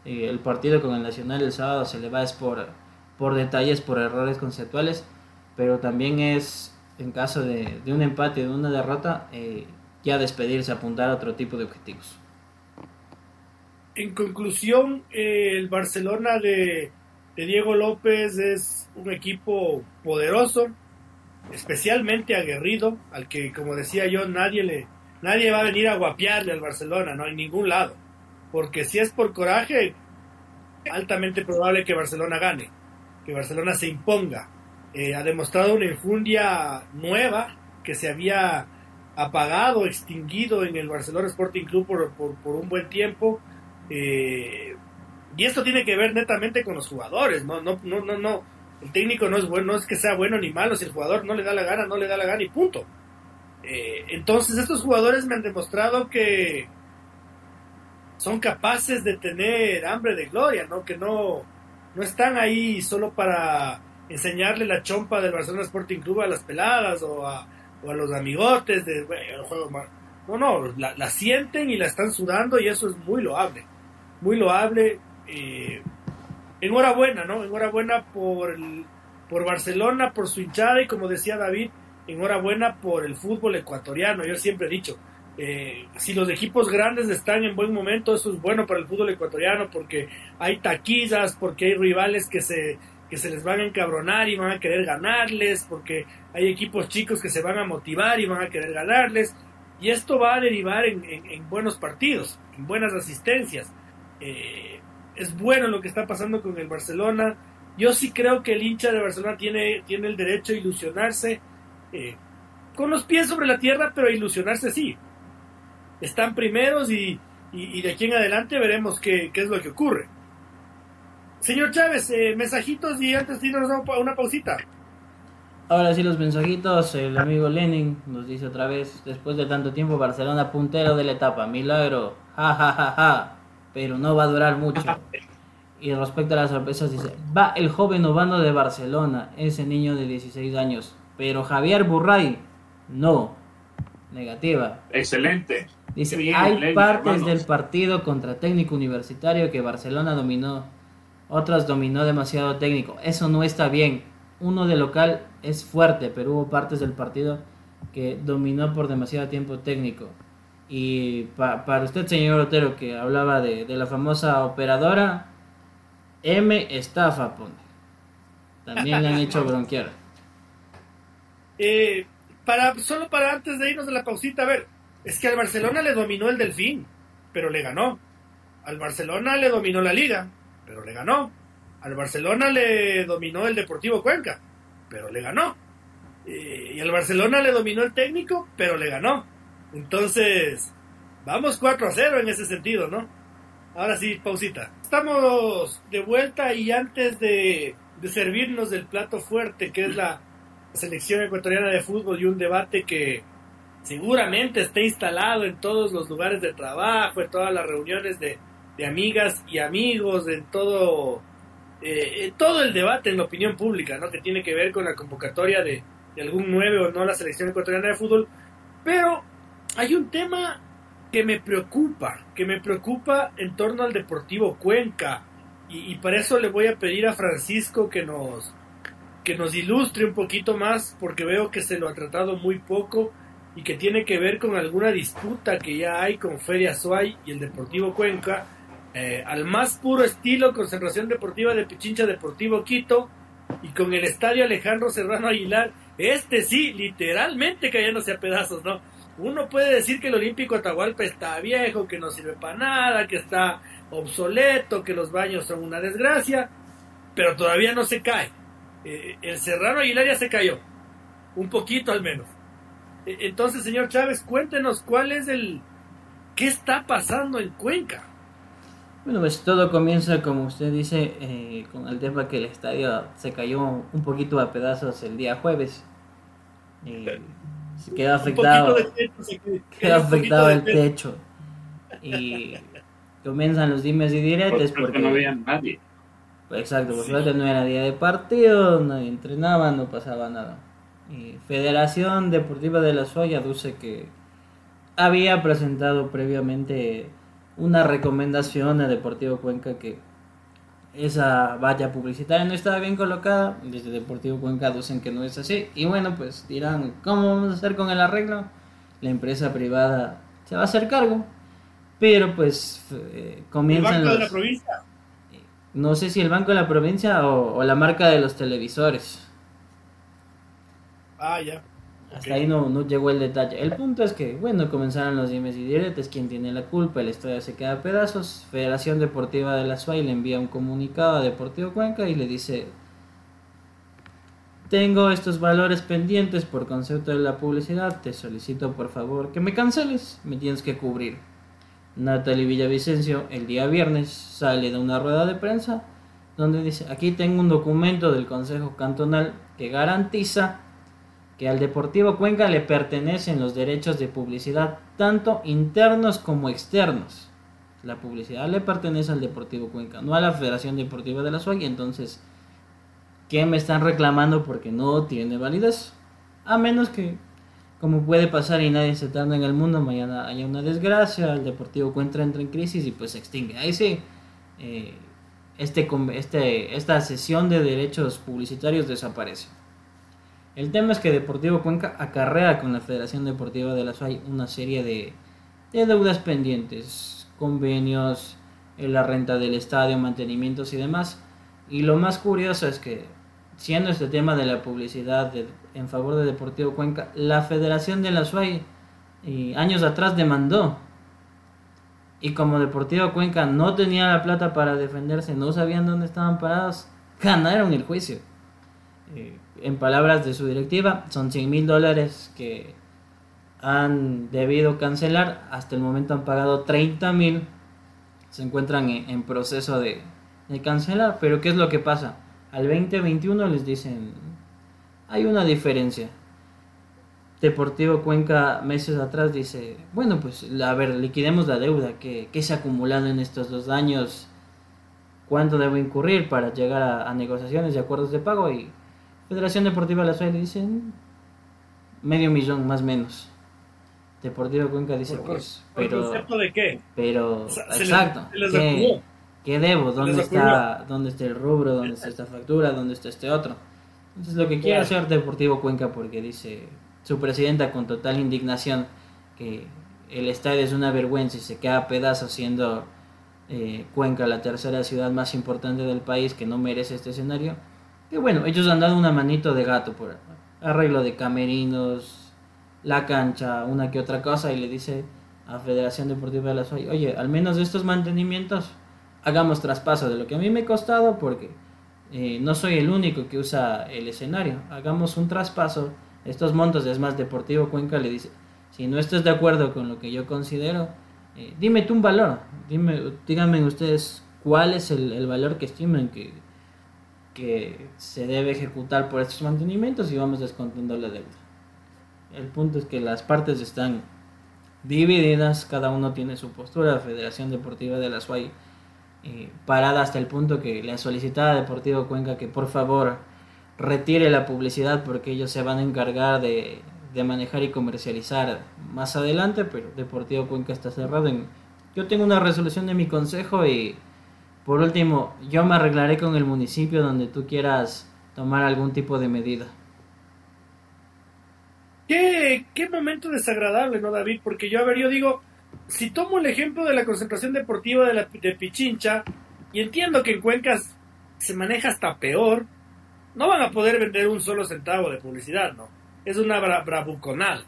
el partido con el Nacional el sábado se le va es por, por detalles, por errores conceptuales, pero también es en caso de, un empate, de una derrota, eh, ya despedirse, apuntar a otro tipo de objetivos. En conclusión, eh, el Barcelona de, de Diego López es un equipo poderoso, especialmente aguerrido, al que, como decía yo, nadie le nadie va a venir a guapiarle al Barcelona, no hay ningún lado porque si es por coraje, altamente probable que Barcelona gane, que Barcelona se imponga. Eh, ha demostrado una infundia nueva que se había apagado, extinguido en el Barcelona Sporting Club por, por, un buen tiempo. Eh, y esto tiene que ver netamente con los jugadores, no, no, no, no, no. El técnico no es bueno, no es que sea bueno ni malo, si el jugador no le da la gana, no le da la gana y punto. Eh, entonces estos jugadores me han demostrado que, son capaces de tener hambre de gloria, ¿no? Que no, no están ahí solo para enseñarle la chompa del Barcelona Sporting Club a las peladas o a, o a los amigotes de juego No, no, la, sienten y la están sudando y eso es muy loable. Muy loable. Eh, enhorabuena, ¿no? Enhorabuena por, por Barcelona, por su hinchada y como decía David, enhorabuena por el fútbol ecuatoriano. Yo siempre he dicho, eh, si los equipos grandes están en buen momento, eso es bueno para el fútbol ecuatoriano porque hay taquillas, porque hay rivales que se, que se les van a encabronar y van a querer ganarles, porque hay equipos chicos que se van a motivar y van a querer ganarles. Y esto va a derivar en, buenos partidos, en buenas asistencias. Eh, es bueno lo que está pasando con el Barcelona. Yo sí creo que el hincha de Barcelona tiene, tiene el derecho a ilusionarse. Eh, con los pies sobre la tierra, pero a ilusionarse sí están primeros y, de aquí en adelante veremos qué, es lo que ocurre. Señor Chávez, eh, mensajitos y antes de irnos a una pausita. Ahora sí los mensajitos, el amigo Lenin nos dice otra vez, después de tanto tiempo Barcelona puntero de la etapa, milagro, ja ja ja ja, pero no va a durar mucho. Y respecto a las sorpresas, dice: Va el joven Obando de Barcelona, ese niño de 16 años. Pero Javier Burray, no. Negativa. Excelente. Dice: Hay partes del partido contra técnico universitario que Barcelona dominó. Otras dominó demasiado técnico. Eso no está bien. Uno de local es fuerte, pero hubo partes del partido que dominó por demasiado tiempo técnico. Y para usted, señor Otero, que hablaba de, la famosa operadora, M estafa, pone. También le han hecho bronquear. Eh, para, solo para antes de irnos de la pausita, a ver, es que al Barcelona le dominó el Delfín, pero le ganó. Al Barcelona le dominó la Liga, pero le ganó. Al Barcelona le dominó el Deportivo Cuenca, pero le ganó. Eh, y al Barcelona le dominó el técnico, pero le ganó. Entonces, vamos 4 a 0 en ese sentido, ¿no? Ahora sí, pausita. Estamos de vuelta y antes de, servirnos del plato fuerte que es la selección ecuatoriana de fútbol y un debate que seguramente está instalado en todos los lugares de trabajo, en todas las reuniones de, amigas y amigos, en todo, eh, el debate en la opinión pública, ¿no? Que tiene que ver con la convocatoria de, de algún 9 o no la selección ecuatoriana de fútbol. Pero hay un tema que me preocupa, que me preocupa en torno al Deportivo Cuenca. Y, para eso le voy a pedir a Francisco que nos, que nos ilustre un poquito más, porque veo que se lo ha tratado muy poco y que tiene que ver con alguna disputa que ya hay con Feria Suay y el Deportivo Cuenca, eh, al más puro estilo Concentración Deportiva de Pichincha Deportivo Quito y con el Estadio Alejandro Serrano Aguilar, este sí, literalmente cayéndose a pedazos, ¿no? Uno puede decir que el Olímpico Atahualpa está viejo, que no sirve para nada, que está obsoleto, que los baños son una desgracia, pero todavía no se cae. Eh, el Serrano Aguilar ya se cayó, un poquito al menos. E, entonces, señor Chávez, cuéntenos cuál es el... ¿Qué está pasando en Cuenca? Bueno, pues todo comienza, como usted dice, eh, con el tema que el estadio se cayó un poquito a pedazos el día jueves. Eh, se quedó afectado, quedó afectado el techo. Y comienzan los dimes y diretes porque, no había nadie. Exacto, porque no era día de partido, nadie entrenaba, no pasaba nada. Y Federación Deportiva de la Soya dice que había presentado previamente una recomendación a Deportivo Cuenca que esa valla publicitaria no estaba bien colocada. Desde Deportivo Cuenca dicen que no es así. Y bueno, pues dirán, ¿cómo vamos a hacer con el arreglo? La empresa privada se va a hacer cargo. Pero pues eh, comienzan ¿El Banco de la Provincia? No sé si el Banco de la Provincia o la marca de los televisores. Ah, ya. Hasta ahí no, no llegó el detalle. El punto es que, bueno, comenzaron los dimes y diretes, quién tiene la culpa, el estadio se queda a pedazos. Federación Deportiva de la SUAY le envía un comunicado a Deportivo Cuenca y le dice, tengo estos valores pendientes por concepto de la publicidad, te solicito por favor que me canceles, me tienes que cubrir. Natalie Villavicencio el día viernes sale de una rueda de prensa donde dice, aquí tengo un documento del Consejo Cantonal que garantiza que al Deportivo Cuenca le pertenecen los derechos de publicidad, tanto internos como externos. La publicidad le pertenece al Deportivo Cuenca, no a la Federación Deportiva de la SUAG, entonces, ¿qué me están reclamando porque no tiene validez? A menos que, como puede pasar y nadie se tarda en el mundo, mañana haya una desgracia, el Deportivo Cuenca entra en crisis y pues se extingue. Ahí sí, eh, este, este, esta sesión de derechos publicitarios desaparece. El tema es que Deportivo Cuenca acarrea con la Federación Deportiva de la SUAY una serie de, deudas pendientes, convenios, eh, la renta del estadio, mantenimientos y demás. Y lo más curioso es que, siendo este tema de la publicidad en favor de Deportivo Cuenca, la Federación de la SUAY años atrás demandó. Y como Deportivo Cuenca no tenía la plata para defenderse, no sabían dónde estaban parados, ganaron el juicio. Eh, en palabras de su directiva, son 100 mil dólares que han debido cancelar. Hasta el momento han pagado 30 mil. Se encuentran en, proceso de, cancelar. Pero ¿qué es lo que pasa? Al 2021 les dicen, hay una diferencia. Deportivo Cuenca meses atrás dice, bueno, pues a ver, liquidemos la deuda que, que se ha acumulado en estos dos años cuánto debo incurrir para llegar a, negociaciones y acuerdos de pago y Federación Deportiva La Suárez dice medio millón más o menos. Deportivo Cuenca dice pues, pero concepto de qué? Pero exacto. ¿Qué, debo? ¿Dónde está dónde está el rubro? ¿Dónde está esta factura? ¿Dónde está este otro? Entonces lo que quiere hacer Deportivo Cuenca porque dice su presidenta con total indignación que el estadio es una vergüenza y se queda a pedazos siendo eh, Cuenca la tercera ciudad más importante del país que no merece este escenario. Que bueno, ellos han dado una manito de gato por arreglo de camerinos, la cancha, una que otra cosa y le dice a Federación Deportiva de la SOY, oye, al menos estos mantenimientos hagamos traspaso de lo que a mí me ha costado porque eh, no soy el único que usa el escenario, hagamos un traspaso, estos montos es más Deportivo Cuenca le dice, si no estás de acuerdo con lo que yo considero, eh, dime tú un valor, dime, díganme ustedes cuál es el, valor que estimen que, que se debe ejecutar por estos mantenimientos y vamos descontando la deuda. El punto es que las partes están divididas, cada uno tiene su postura, la Federación Deportiva de la SUAY eh, parada hasta el punto que le ha solicitado a Deportivo Cuenca que por favor retire la publicidad porque ellos se van a encargar de de manejar y comercializar más adelante, pero Deportivo Cuenca está cerrado. En... Yo tengo una resolución de mi consejo y por último, yo me arreglaré con el municipio donde tú quieras tomar algún tipo de medida. Qué, qué momento desagradable, ¿no, David? Porque yo, a ver, yo digo, si tomo el ejemplo de la concentración deportiva de, Pichincha, y entiendo que en Cuencas se maneja hasta peor, no van a poder vender un solo centavo de publicidad, ¿no? es una bravuconada.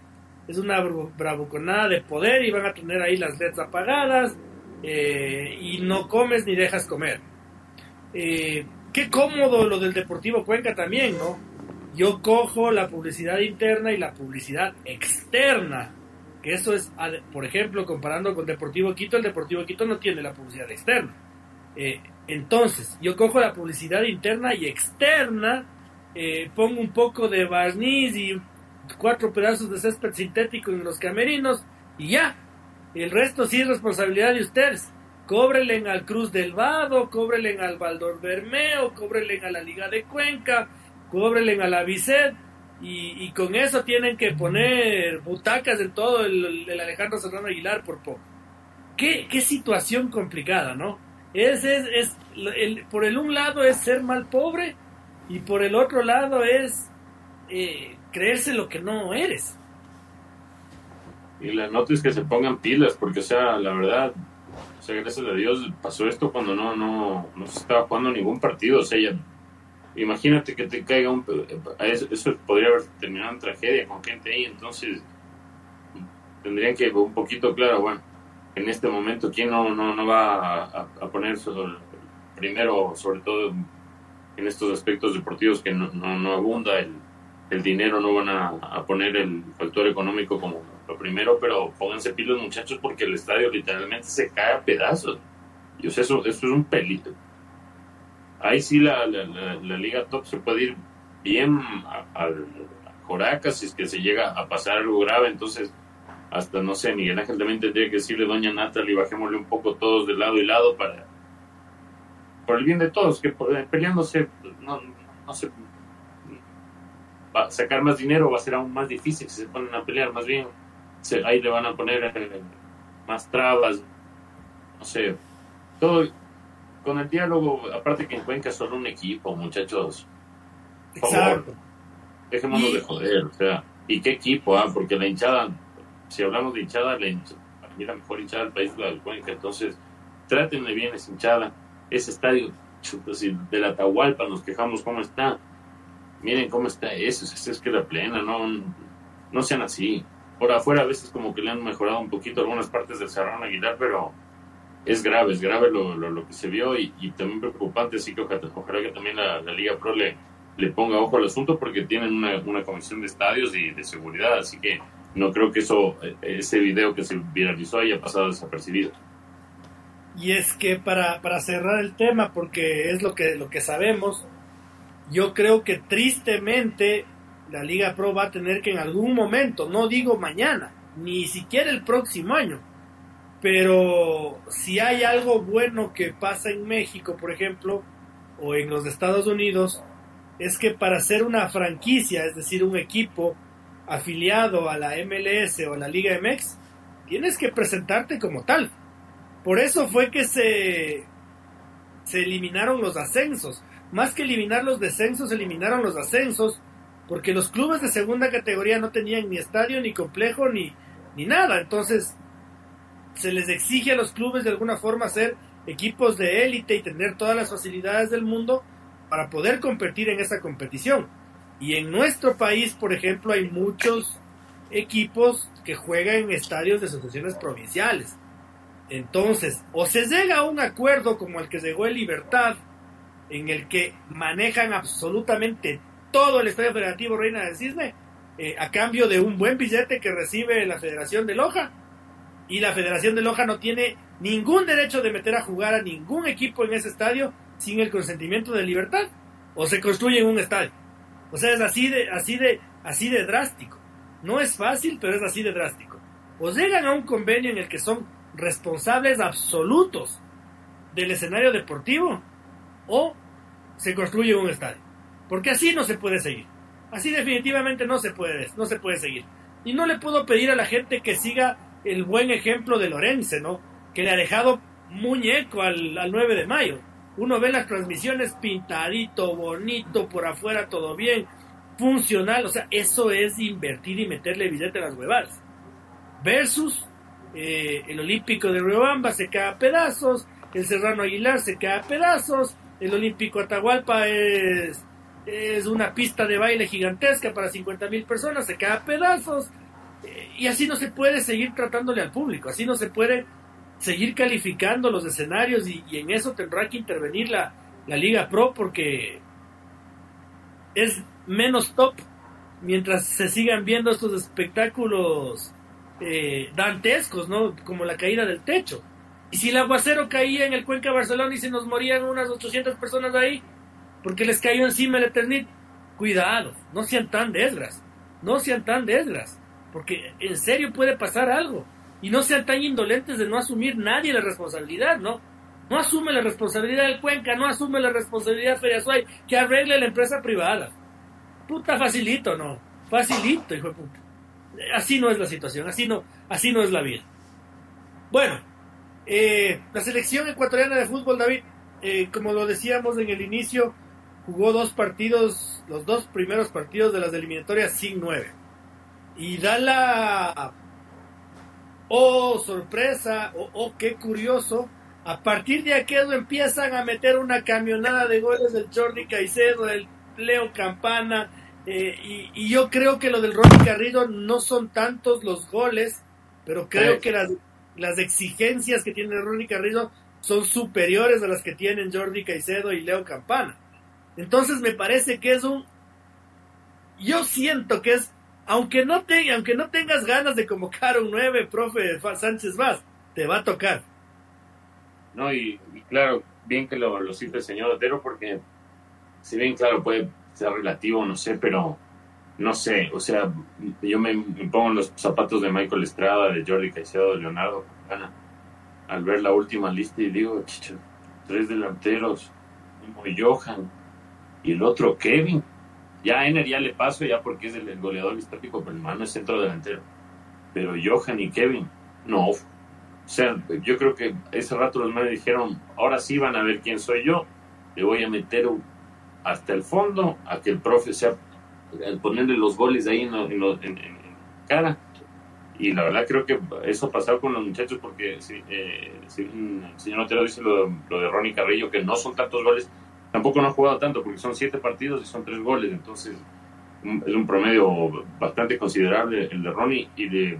Es una bravuconada de poder y van a tener ahí las letras apagadas eh, y no comes ni dejas comer. Eh, qué cómodo lo del Deportivo Cuenca también, ¿no? Yo cojo la publicidad interna y la publicidad externa. Que eso es, por ejemplo, comparando con Deportivo Quito, el Deportivo Quito no tiene la publicidad externa. Eh, entonces, yo cojo la publicidad interna y externa, pongo un poco de barniz y cuatro pedazos de césped sintético en los camerinos y ya. El resto sí es responsabilidad de ustedes. Cóbrelen al Cruz del Vado, cóbrelen al Baldor Bermeo, cóbrelen a la Liga de Cuenca, cóbrelen a la Vicet y, con eso tienen que poner butacas en todo el, Alejandro Serrano Aguilar por poco. Qué, qué situación complicada, ¿no? Es, es, es el, por el un lado es ser mal pobre y por el otro lado es eh, creerse lo que no eres. Y la nota es que se pongan pilas, porque, o sea, la verdad, o sea, gracias a Dios pasó esto cuando no, no, no se estaba jugando ningún partido. O sea, ya, imagínate que te caiga un. Eso, eso podría haber terminado en tragedia con gente ahí, entonces tendrían que un poquito claro, bueno, en este momento, ¿quién no, no, no va a, poner primero, sobre todo en estos aspectos deportivos que no, no, no abunda el el dinero, no van a, poner el factor económico como lo primero, pero pónganse pilos muchachos porque el estadio literalmente se cae a pedazos. Y o sea, eso, eso es un pelito. Ahí sí la, la, Liga Top se puede ir bien al Joraca si es que se llega a pasar algo grave, entonces hasta no sé, Miguel Ángel también tendría que decirle doña Natalie, bajémosle un poco todos de lado y lado para por el bien de todos, que peleándose no, no se sacar más dinero va a ser aún más difícil si se ponen a pelear, más bien ahí le van a poner eh, más trabas, no sé, todo con el diálogo, aparte que en Cuenca son un equipo, muchachos. Por favor, dejémonos de joder, o sea, ¿y qué equipo? Ah? Porque la hinchada, si hablamos de hinchada, la, la mejor hinchada del país la del Cuenca, entonces trátenle bien esa hinchada, ese estadio, de la Atahualpa nos quejamos cómo está, miren cómo está eso, es que la plena, no, no sean así. Por afuera a veces como que le han mejorado un poquito algunas partes del Serrano Aguilar, pero es grave, es grave lo, lo, que se vio y, también preocupante, así que ojalá, que también la, Liga Pro le, le, ponga ojo al asunto porque tienen una, una comisión de estadios y de seguridad, así que no creo que eso, ese video que se viralizó haya pasado desapercibido. Y es que para, para cerrar el tema, porque es lo que, lo que sabemos, yo creo que tristemente la Liga Pro va a tener que en algún momento, no digo mañana, ni siquiera el próximo año, Pero si hay algo bueno que pasa en México, por ejemplo, o en los Estados Unidos, es que para ser una franquicia, es decir, un equipo afiliado a la MLS o a la Liga MX, tienes que presentarte como tal. Por eso fue que se, se eliminaron los ascensos. Más que eliminar los descensos, eliminaron los ascensos, porque los clubes de segunda categoría no tenían ni estadio, ni complejo, ni, ni nada. Entonces, se les exige a los clubes de alguna forma ser equipos de élite y tener todas las facilidades del mundo para poder competir en esa competición. Y en nuestro país, por ejemplo, hay muchos equipos que juegan en estadios de asociaciones provinciales. Entonces, o se llega a un acuerdo como el que llegó en Libertad, en el que manejan absolutamente todo el Estadio Federativo Reina del Cisne, eh, a cambio de un buen billete que recibe la Federación de Loja. Y la Federación de Loja no tiene ningún derecho de meter a jugar a ningún equipo en ese estadio sin el consentimiento de libertad o se construye un estadio. O sea, es así de, así de, así de drástico. No es fácil, pero es así de drástico. O llegan a un convenio en el que son responsables absolutos del escenario deportivo o se construye un estadio. Porque así no se puede seguir. Así definitivamente no se puede, no se puede seguir. Y no le puedo pedir a la gente que siga el buen ejemplo de Lorense, ¿no? Que le ha dejado muñeco al, al 9 de mayo uno ve las transmisiones pintadito, bonito, por afuera todo bien, funcional. O sea, eso es invertir y meterle billete a las huevadas. Versus eh, el Olímpico de Riobamba se cae a pedazos, el Serrano Aguilar se cae a pedazos, el Olímpico Atahualpa es, es una pista de baile gigantesca para 50 mil personas, se cae a pedazos. Y así no se puede seguir tratándole al público, así no se puede seguir calificando los escenarios y, en eso tendrá que intervenir la, la, Liga Pro porque es menos top mientras se sigan viendo estos espectáculos eh, dantescos, ¿no? Como la caída del techo. Y si el aguacero caía en el Cuenca Barcelona y se nos morían unas 800 personas ahí, porque les cayó encima el Eternit, cuidado, no sean tan desgras, no sean tan desgras, porque en serio puede pasar algo y no sean tan indolentes de no asumir nadie la responsabilidad, ¿no? No asume la responsabilidad del Cuenca, no asume la responsabilidad Feriasuay, que arregle la empresa privada. Puta, facilito, ¿no? Facilito, hijo de puta. Así no es la situación, así no, así no es la vida. Bueno, eh, la selección ecuatoriana de fútbol, David, eh, como lo decíamos en el inicio, jugó dos partidos, los dos primeros partidos de las eliminatorias sin nueve. Y da la oh sorpresa, oh, oh qué curioso, a partir de aquello empiezan a meter una camionada de goles del Jordi Caicedo, del Leo Campana, eh, y, yo creo que lo del Ronnie Carrillo no son tantos los goles, pero creo que las, las exigencias que tiene Ronnie Carrillo son superiores a las que tienen Jordi Caicedo y Leo Campana. Entonces me parece que es un... Yo siento que es aunque no, te, aunque no tengas ganas de convocar un 9, profe Sánchez Vaz, te va a tocar. No, y, claro, bien que lo, lo cita el señor Otero, porque si bien, claro, puede ser relativo, no sé, pero no sé, o sea, yo me, pongo en los zapatos de Michael Estrada, de Jordi Caicedo, Leonardo al ver la última lista y digo, chicho, tres delanteros, como Johan y el otro Kevin. Ya a Ener ya le paso ya porque es el, goleador histórico, pero el mano es centro delantero. Pero Johan y Kevin, no. O sea, yo creo que ese rato los manes dijeron, ahora sí van a ver quién soy yo, le voy a meter hasta el fondo a que el profe sea, al ponerle los goles ahí en, en, cara. Y la verdad creo que eso ha pasado con los muchachos porque eh, si el señor Otero dice lo, lo de Ronnie Carrillo, que no son tantos goles, Tampoco no ha jugado tanto porque son siete partidos y son tres goles, entonces es un promedio bastante considerable el de Ronnie y de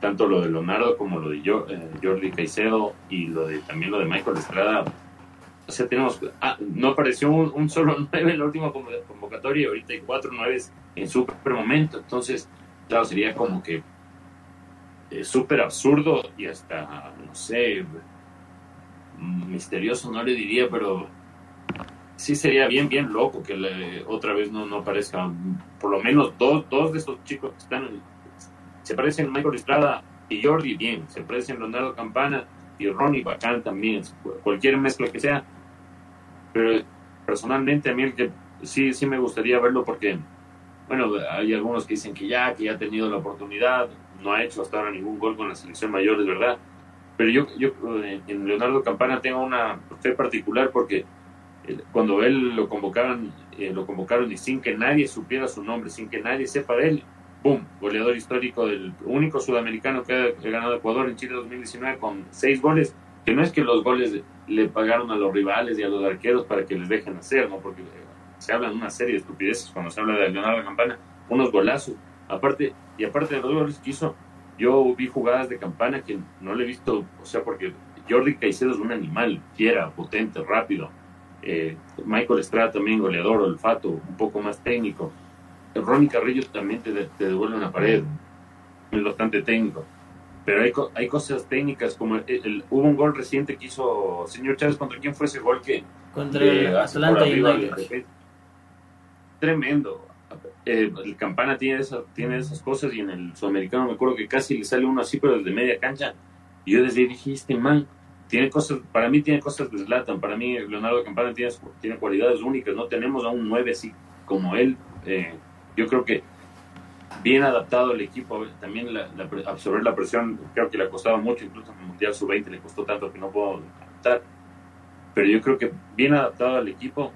tanto lo de Leonardo como lo de eh, Jordi Caicedo y lo de también lo de Michael Estrada. O sea, tenemos, ah, no apareció un, solo nueve en la última convocatoria y ahorita hay cuatro nueves en súper momento, entonces, claro, sería como que eh, súper absurdo y hasta, no sé, misterioso no le diría, pero sí sería bien, bien loco que otra vez no, no aparezcan por lo menos dos, dos de estos chicos que están, se parecen Michael Estrada y Jordi bien, se aprecian Leonardo Campana y Ronnie bacán también, cualquier mezcla que sea. Pero personalmente a mí el que sí, sí me gustaría verlo porque, bueno, hay algunos que dicen que ya, que ya ha tenido la oportunidad, no ha hecho hasta ahora ningún gol con la selección mayor, es verdad. Pero yo, yo eh, en Leonardo Campana tengo una fe particular porque cuando él lo convocaron, eh, lo convocaron y sin que nadie supiera su nombre, sin que nadie sepa de él, ¡boom! Goleador histórico del único sudamericano que ha ganado Ecuador en Chile 2019 con seis goles, que no es que los goles le pagaron a los rivales y a los arqueros para que les dejen hacer, ¿no? Porque se hablan una serie de estupideces cuando se habla de Leonardo Campana, unos golazos, aparte, y aparte de los goles que hizo, yo vi jugadas de Campana que no le he visto, o sea, porque Jordi Caicedo es un animal, fiera, potente, rápido, eh, Michael Estrada también goleador, olfato, un poco más técnico, Ronnie Carrillo también te, devuelve una pared, es bastante técnico. Pero hay, hay cosas técnicas, como el, hubo un gol reciente que hizo señor Chávez, ¿contra quién fue ese gol que? Contra Atlanta United. Tremendo. Eh, el Campana tiene, esa, tiene esas cosas y en el sudamericano me acuerdo que casi le sale uno así, pero desde media cancha. Y yo desde ahí dije, este man tiene cosas, para mí tiene cosas que deslatan. Para mí Leonardo Campana tiene, tiene cualidades únicas. No tenemos a un 9 así como él. Eh, yo creo que bien adaptado el equipo, también la, absorber la presión, creo que le ha costado mucho, incluso en el Mundial Sub-20 le costó tanto que no puedo adaptar. Pero yo creo que bien adaptado al equipo,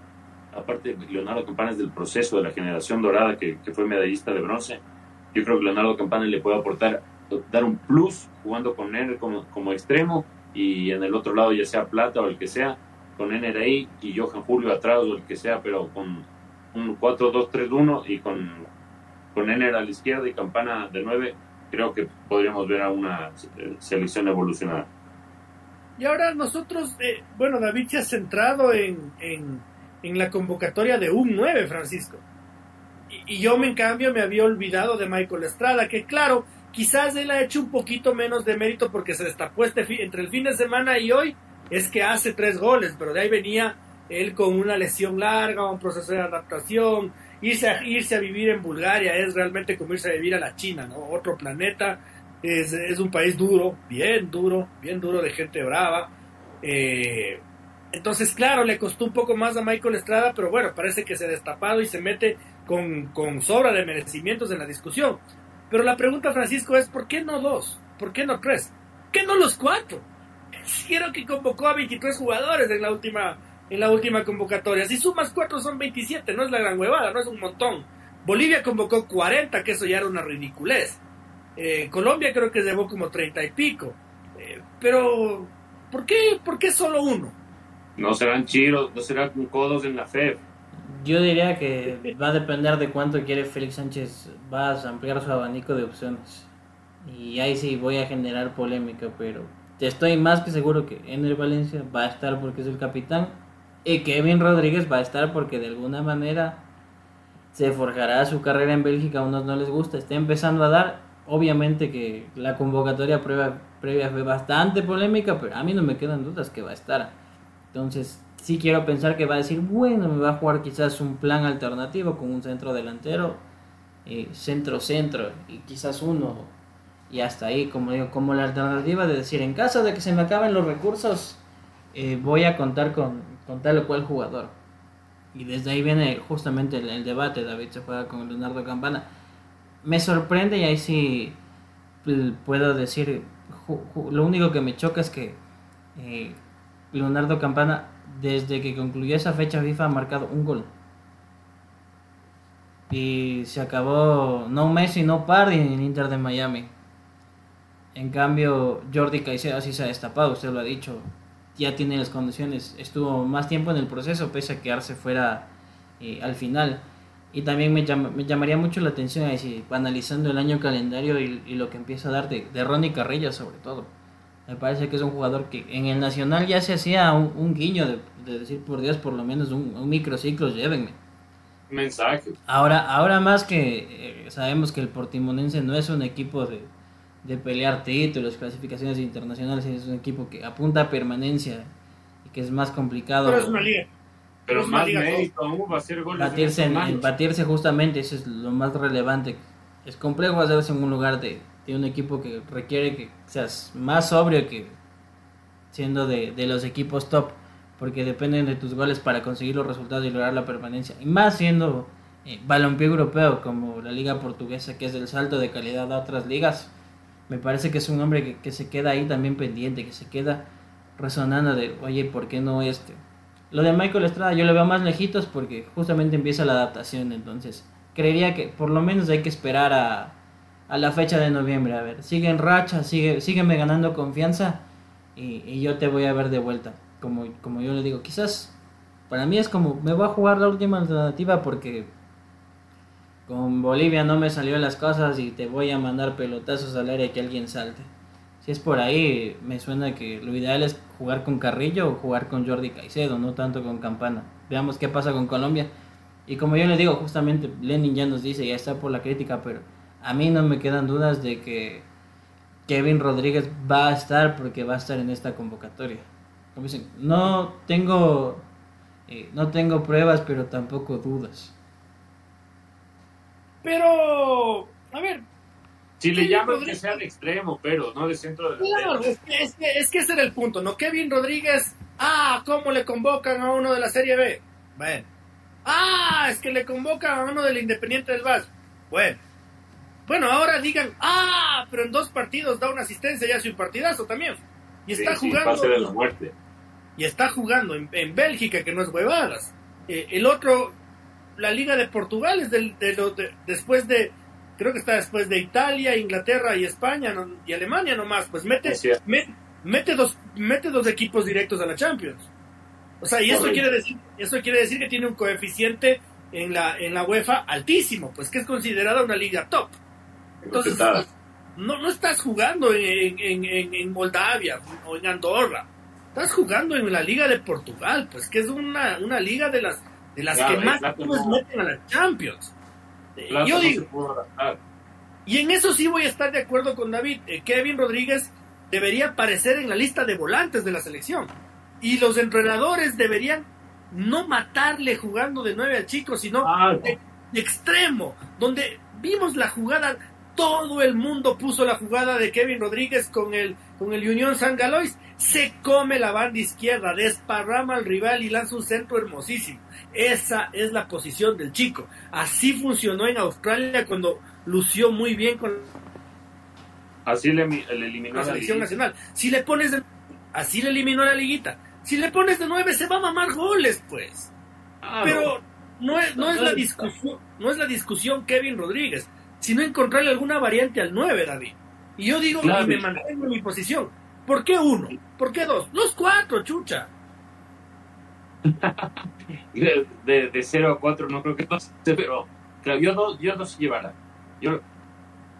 aparte Leonardo Campana es del proceso de la generación dorada que, fue medallista de bronce, yo creo que Leonardo Campana le puede aportar, dar un plus jugando con él como, como extremo y en el otro lado ya sea Plata o el que sea, con ahí y Johan Julio atrás o el que sea, pero con un 4-2-3-1 y con, con Ener a la izquierda y Campana de 9, creo que podríamos ver a una selección evolucionada. Y ahora nosotros, eh, bueno, David se ha centrado en, en, en, la convocatoria de un 9, Francisco. Y, y, yo, en cambio, me había olvidado de Michael Estrada, que claro, quizás él ha hecho un poquito menos de mérito porque se destapó este entre el fin de semana y hoy, es que hace tres goles, pero de ahí venía él con una lesión larga, un proceso de adaptación, irse a, irse a vivir en Bulgaria es realmente como irse a vivir a la China, ¿no? Otro planeta, es, es un país duro, bien duro, bien duro de gente brava. Eh, entonces, claro, le costó un poco más a Michael Estrada, pero bueno, parece que se ha destapado y se mete con, con sobra de merecimientos en la discusión. Pero la pregunta, Francisco, es ¿por qué no dos? ¿Por qué no tres? ¿Por qué no los cuatro? Quiero que convocó a 23 jugadores en la última en la última convocatoria. Si sumas cuatro son 27, no es la gran huevada, no es un montón. Bolivia convocó 40, que eso ya era una ridiculez. Eh, Colombia creo que llevó como 30 y pico. Eh, pero, ¿por qué, ¿por qué solo uno? No serán chiros, no serán codos en la fe. Yo diría que va a depender de cuánto quiere Félix Sánchez. Va a ampliar su abanico de opciones. Y ahí sí voy a generar polémica, pero estoy más que seguro que en el Valencia va a estar porque es el capitán y Kevin Rodríguez va a estar porque de alguna manera se forjará su carrera en Bélgica, a unos no les gusta, está empezando a dar, obviamente que la convocatoria previa, previa fue bastante polémica, pero a mí no me quedan dudas que va a estar. Entonces, sí quiero pensar que va a decir, bueno, me va a jugar quizás un plan alternativo con un centro delantero, eh, centro-centro, y quizás uno, y hasta ahí, como digo, como la alternativa de decir, en caso de que se me acaben los recursos, eh, voy a contar con, con tal o cual jugador. Y desde ahí viene justamente el, debate, David se juega con Leonardo Campana. Me sorprende y ahí sí puedo decir, lo único que me choca es que eh, Leonardo Campana, desde que concluyó esa fecha FIFA, ha marcado un gol. Y se acabó no Messi, no Pardi en el Inter de Miami. En cambio, Jordi Caicedo así se ha destapado, usted lo ha dicho ya tiene las condiciones, estuvo más tiempo en el proceso pese a quedarse fuera eh, al final. Y también me, me, llamaría mucho la atención analizando el año calendario y, lo que empieza a dar de, de, Ronnie Carrilla sobre todo. Me parece que es un jugador que en el Nacional ya se hacía un, guiño de, decir, por Dios, por lo menos un, un microciclo, llévenme. Mensaje. Ahora, ahora más que eh, sabemos que el Portimonense no es un equipo de, de pelear títulos, clasificaciones internacionales, es un equipo que apunta a permanencia y que es más complicado. Pero es una liga. Pero más mérito aún va a ser goles. Batirse, en, batirse justamente, eso es lo más relevante. Es complejo hacerse en un lugar de, tiene un equipo que requiere que seas más sobrio que siendo de, de los equipos top, porque dependen de tus goles para conseguir los resultados y lograr la permanencia. Y más siendo eh, balompié europeo como la liga portuguesa, que es el salto de calidad a otras ligas. Me parece que es un hombre que, que se queda ahí también pendiente, que se queda resonando de, oye, ¿por qué no este? Lo de Michael Estrada yo lo veo más lejitos porque justamente empieza la adaptación, entonces creería que por lo menos hay que esperar a, a la fecha de noviembre. A ver, sigue en racha, sigue, sígueme ganando confianza y, yo te voy a ver de vuelta. Como, como yo le digo, quizás para mí es como, me voy a jugar la última alternativa porque con Bolivia no me salió las cosas y te voy a mandar pelotazos al aire que alguien salte. Si es por ahí, me suena que lo ideal es jugar con Carrillo o jugar con Jordi Caicedo, no tanto con Campana. Veamos qué pasa con Colombia. Y como yo le digo, justamente Lenin ya nos dice, ya está por la crítica, pero a mí no me quedan dudas de que Kevin Rodríguez va a estar porque va a estar en esta convocatoria. Como dicen, no tengo, eh, no tengo pruebas, pero tampoco dudas. Pero, a ver. Si le llaman que sea de extremo, pero no de centro de Claro, es que, es, que, ese era el punto, ¿no? Kevin Rodríguez, ah, ¿cómo le convocan a uno de la Serie B? Bueno. Ah, es que le convocan a uno del Independiente del Vasco. Bueno bueno, ahora digan, ah, pero en dos partidos da una asistencia y hace un partidazo también. Y está jugando. de la muerte. Y está jugando en, Bélgica, que no es huevadas. Eh, el otro, la Liga de Portugal es del, de, después de, creo que está después de Italia, Inglaterra y España y Alemania nomás. Pues mete, mete, dos, mete dos equipos directos a la Champions. O sea, y eso quiere decir, eso quiere decir que tiene un coeficiente en la, en la UEFA altísimo, pues que es considerada una liga top. Entonces, no, no estás jugando en, en, en, Moldavia o en Andorra. Estás jugando en la Liga de Portugal, pues que es una, una liga de las, de las que más meten a la Champions. Eh, yo digo, y en eso sí voy a estar de acuerdo con David. Eh, Kevin Rodríguez debería aparecer en la lista de volantes de la selección. Y los entrenadores deberían no matarle jugando de nueve al chico, sino de, extremo, donde vimos la jugada todo el mundo puso la jugada de Kevin Rodríguez con el, con el Unión San Galois. Se come la banda izquierda, desparrama al rival y lanza un centro hermosísimo. Esa es la posición del chico. Así funcionó en Australia cuando lució muy bien con Así le, eliminó la selección nacional. Si le pones de, así le eliminó la liguita. Si le pones de nueve se va a mamar goles, pues. Ah, Pero no es, no es la discusión, no es la discusión Kevin Rodríguez sino encontrarle alguna variante al 9, David. Y yo digo, y me mantengo en mi posición. ¿Por qué uno? ¿Por qué dos? Los cuatro, chucha. de, de, 0 a 4 no creo que pase, pero claro, yo, no, yo los llevara. Yo,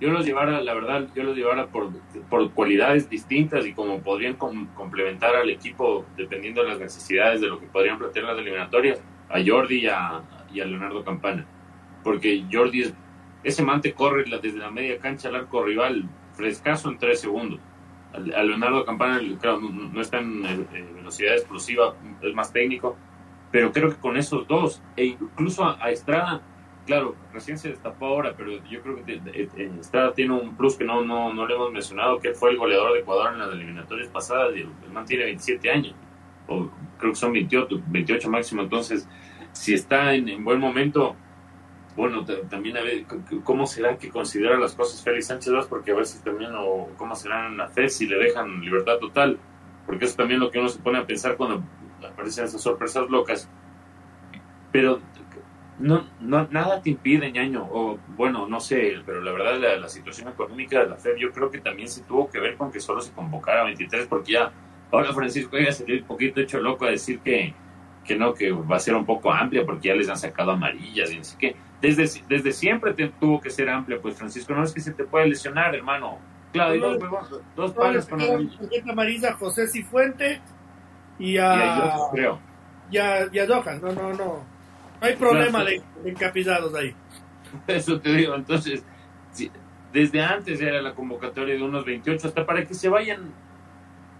yo los llevara, la verdad, yo los llevara por, por cualidades distintas y como podrían complementar al equipo dependiendo de las necesidades de lo que podrían plantear las eliminatorias, a Jordi y a, y a Leonardo Campana. Porque Jordi es ese mante corre desde la media cancha al arco rival frescaso en tres segundos. A Leonardo Campana, claro, no está en eh, velocidad explosiva, es más técnico, pero creo que con esos dos, e incluso a, Estrada, claro, recién se destapó ahora, pero yo creo que Estrada tiene un plus que no, no, no le hemos mencionado, que fue el goleador de Ecuador en las eliminatorias pasadas, y el, tiene 27 años, o creo que son 28, 28 máximo, entonces, si está en buen momento, bueno, también a ver cómo será que considera las cosas Félix Sánchez Vaz, porque a veces también, o cómo será en la fe si le dejan libertad total, porque es también lo que uno se pone a pensar cuando aparecen esas sorpresas locas. Pero no, no nada te impide, ñaño, o bueno, no sé, pero la verdad la, la situación económica de la FEB yo creo que también se tuvo que ver con que solo se convocara a 23, porque ya ahora Francisco ya se un poquito hecho loco a decir que, que no, que va a ser un poco amplia porque ya les han sacado amarillas y así que desde, desde siempre tuvo que ser amplia, pues Francisco, no es que se te puede lesionar, hermano. Claro, y dos, dos pares con amarilla. José Cifuente y a, creo. Y a, y a no, no, no. No hay problema de, encapizados ahí. Eso te digo, entonces, desde antes era la convocatoria de unos 28, hasta para que se vayan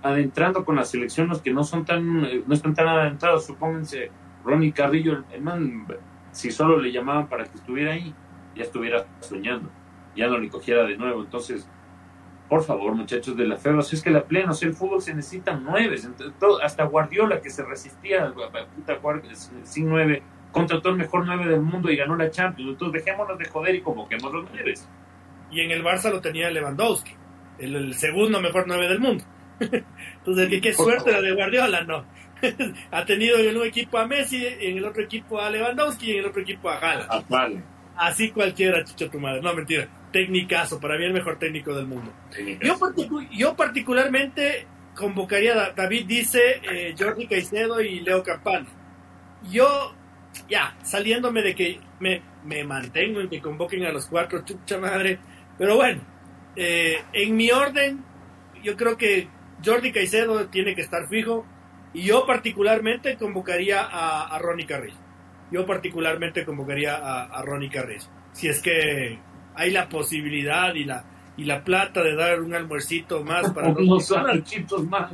adentrando con la selección los que no son tan, eh, no están tan adentrados, supónganse, Ronnie Carrillo, el man si solo le llamaban para que estuviera ahí, ya estuviera soñando, ya no le cogiera de nuevo. Entonces, por favor, muchachos de la FEBA, es que la plena, o sea, el fútbol se necesita nueve, hasta Guardiola que se resistía puta, sin nueve, contrató el mejor nueve del mundo y ganó la Champions, entonces dejémonos de joder y convoquemos los nueve. Y en el Barça lo tenía Lewandowski, el, segundo mejor nueve del mundo. entonces, ¿qué, suerte la de Guardiola? No. ha tenido en un equipo a Messi, en el otro equipo a Lewandowski y en el otro equipo a Haaland. Así cualquiera, chicho tu madre. No, mentira Técnicazo, para mí el mejor técnico del mundo. Yo, yo, particularmente convocaría, David dice, eh, Jordi Caicedo y Leo Campana. Yo, ya, saliéndome de que me, me mantengo en que convoquen a los cuatro, chucha madre. Pero bueno, eh, en mi orden, yo creo que Jordi Caicedo tiene que estar fijo. Y yo particularmente convocaría a, Ronnie Carrillo. Yo particularmente convocaría a, a Ronnie Carrillo. Si es que hay la posibilidad y la y la plata de dar un almuercito más para dos personas, más.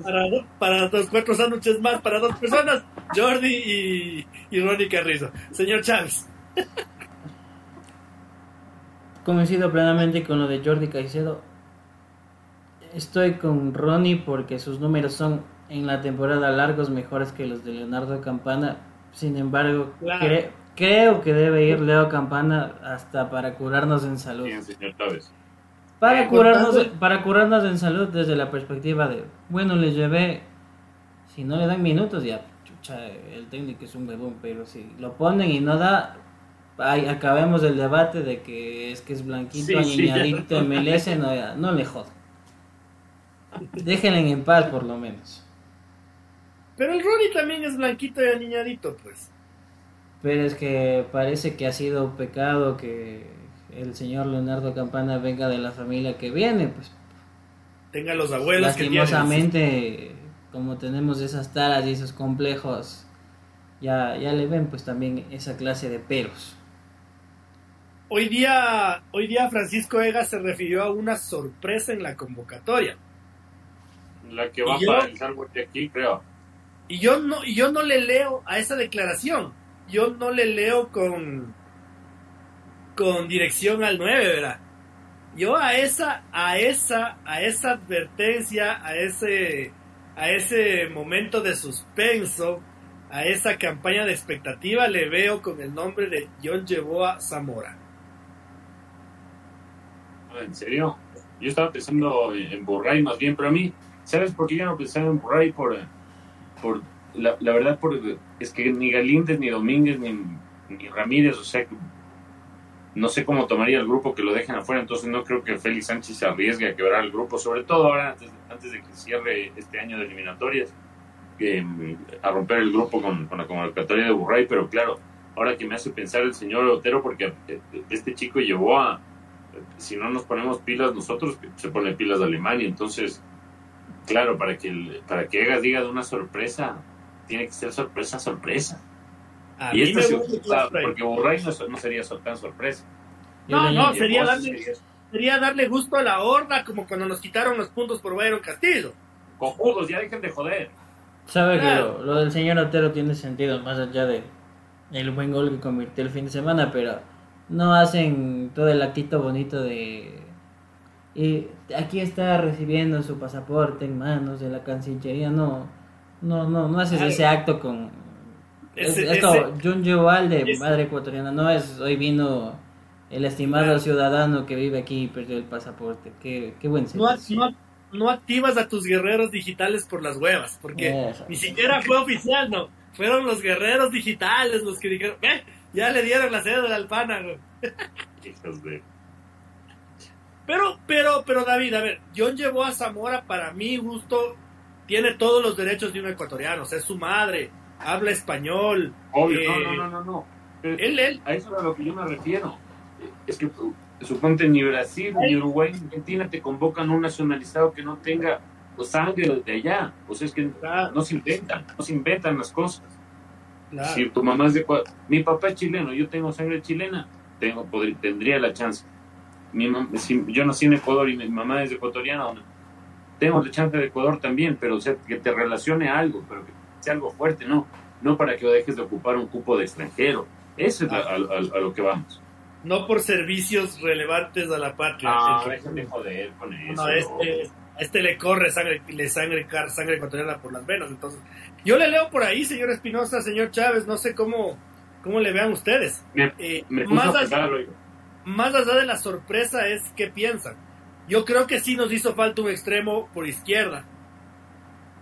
Para, dos, cuatro sándwiches más para dos personas, Jordi y, y Ronnie Carrizo. Señor Chávez. Convencido plenamente con lo de Jordi Caicedo. Estoy con Ronnie porque sus números son en la temporada largos mejores que los de Leonardo Campana. Sin embargo, Creo que debe ir Leo Campana hasta para curarnos en salud. Para eh, curarnos, para curarnos en salud desde la perspectiva de, bueno, le llevé, si no le dan minutos ya, chucha, el técnico es un bebón, pero si lo ponen y no da, ahí acabemos el debate de que es que es blanquito, sí, MLS, no, no le jodan. Déjenle en paz por lo menos. Pero el Ronnie también es blanquito y aniñadito, pues. Pero es que parece que ha sido pecado que el señor Leonardo Campana venga de la familia que viene, pues. Tenga los abuelos Lastimosamente, como tenemos esas taras y esos complejos, ya, ya le ven pues también esa clase de peros. Hoy día, hoy día Francisco Ega se refirió a una sorpresa en la convocatoria. La que va para el de aquí, creo. Y yo no, yo no le leo a esa declaración yo no le leo con, con dirección al 9, ¿verdad? Yo a esa, a esa, a esa advertencia, a ese, a ese momento de suspenso, a esa campaña de expectativa le veo con el nombre de John a Zamora. Ah, ¿En serio? Yo estaba pensando en Burray más bien, pero a mí, ¿sabes por qué yo no pensaba en Burray? Por, por la, verdad es que ni Galíndez, ni Domínguez, ni, ni, Ramírez, o sea, no sé cómo tomaría el grupo que lo dejen afuera, entonces no creo que Félix Sánchez se arriesgue a quebrar el grupo, sobre todo ahora antes, de que cierre este año de eliminatorias, que, a romper el grupo con, con la convocatoria de Burray, pero claro, ahora que me hace pensar el señor Otero, porque este chico llevó a, si no nos ponemos pilas nosotros, se pone pilas de Alemania, entonces, claro, para que, para que Egas diga de una sorpresa, tiene que ser sorpresa, sorpresa. y esta sí, porque Burray no, sería tan sorpresa. No, no, sería darle, sería darle gusto a la horda, como cuando nos quitaron los puntos por Bayron Castillo. Cojudos, ya dejen de joder. Sabe que lo, del señor Otero tiene sentido, más allá de el buen gol que convirtió el fin de semana, pero no hacen todo el actito bonito de y aquí está recibiendo su pasaporte en manos de la Cancillería, no no, no, no haces ese acto con... esto, Jun de madre ecuatoriana, no es hoy vino el estimado ciudadano que vive aquí y perdió el pasaporte. Qué, qué buen no, no, activas a tus guerreros digitales por las huevas, porque ni siquiera fue oficial, no. Fueron los guerreros digitales los que dijeron, eh, ya le dieron la sede de la Alpana, Pero, pero, pero David, a ver, John llevó a Zamora para mí gusto tiene todos los derechos de un ecuatoriano, o sea, es su madre, habla español. Obvio, no, eh, no, no, no, Él, él. A eso es a lo que yo me refiero. Es que suponte ni Brasil, ni Uruguay, ni Argentina te convocan un nacionalizado que no tenga pues, sangre de allá. O sea, es que no se inventan, no se inventan las cosas. Si tu mamá es de mi papá es chileno, yo tengo sangre chilena, tengo, tendría la chance. Mi, si yo nací en Ecuador y mi mamá es ecuatoriana, tengo la chance de Ecuador también, pero sea, que te relacione a algo, pero que sea algo fuerte, no, no para que dejes de ocupar un cupo de extranjero. Eso es a, lo que vamos. no por servicios relevantes a la patria. Ah, de joder con eso. este, a este le corre sangre, le sangre, sangre ecuatoriana por las venas. Entonces, yo le leo por ahí, señor Espinosa, señor Chávez, no sé cómo, cómo le vean ustedes. Eh, más, allá, más allá de la sorpresa es qué piensan. Yo creo que sí nos hizo falta un extremo por izquierda,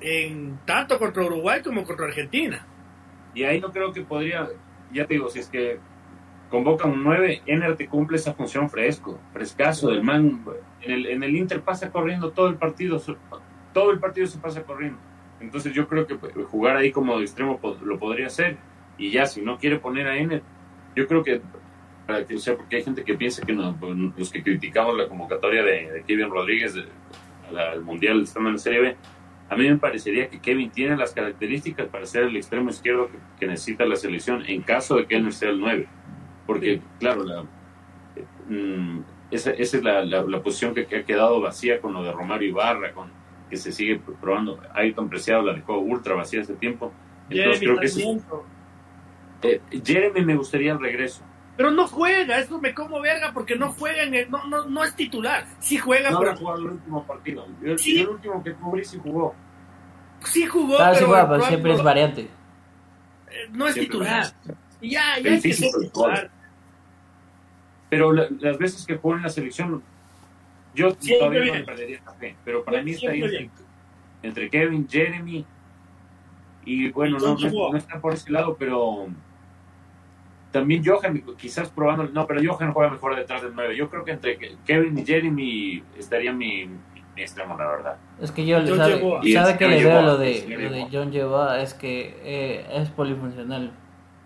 en tanto contra Uruguay como contra Argentina. Y ahí no creo que podría, ya te digo, si es que convoca un 9, Ener te cumple esa función fresco, frescazo del man. En el, en el Inter pasa corriendo todo el partido, todo el partido se pasa corriendo. Entonces yo creo que jugar ahí como extremo lo podría hacer. Y ya, si no quiere poner a Ener, yo creo que, o sea, porque hay gente que piensa que no, pues, los que criticamos la convocatoria de, Kevin Rodríguez al Mundial estando en la Serie B, a mí me parecería que Kevin tiene las características para ser el extremo izquierdo que, necesita la selección en caso de que él no sea el 9. Porque, claro, la, mm, esa, esa, es la, la, posición que, ha quedado vacía con lo de Romario Ibarra, con que se sigue probando. Ayrton Preciado la dejó ultra vacía hace tiempo. Entonces creo que eh, Jeremy me gustaría el regreso. Pero no juega, eso me como verga porque no juega, en no, no, no es titular. Sí juega, no pero... jugó el último partido. El, último que cubrí sí jugó. Sí jugó, pero, sí juega, pero siempre es variante. Eh, no es titular. Ya, ya hay que ser titular. Pero las veces que jugó en la selección, yo todavía no me perdería café. Pero para mí está ahí entre, Kevin, Jeremy y bueno, no, no, está por ese lado, pero también Johan, quizás probando, no, pero Johan juega mejor detrás del 9. Yo creo que entre Kevin y Jeremy estaría mi, mi extremo, la verdad. Es que yo, sabe, que le veo lo de, lo de John Lleva, es que eh, es polifuncional,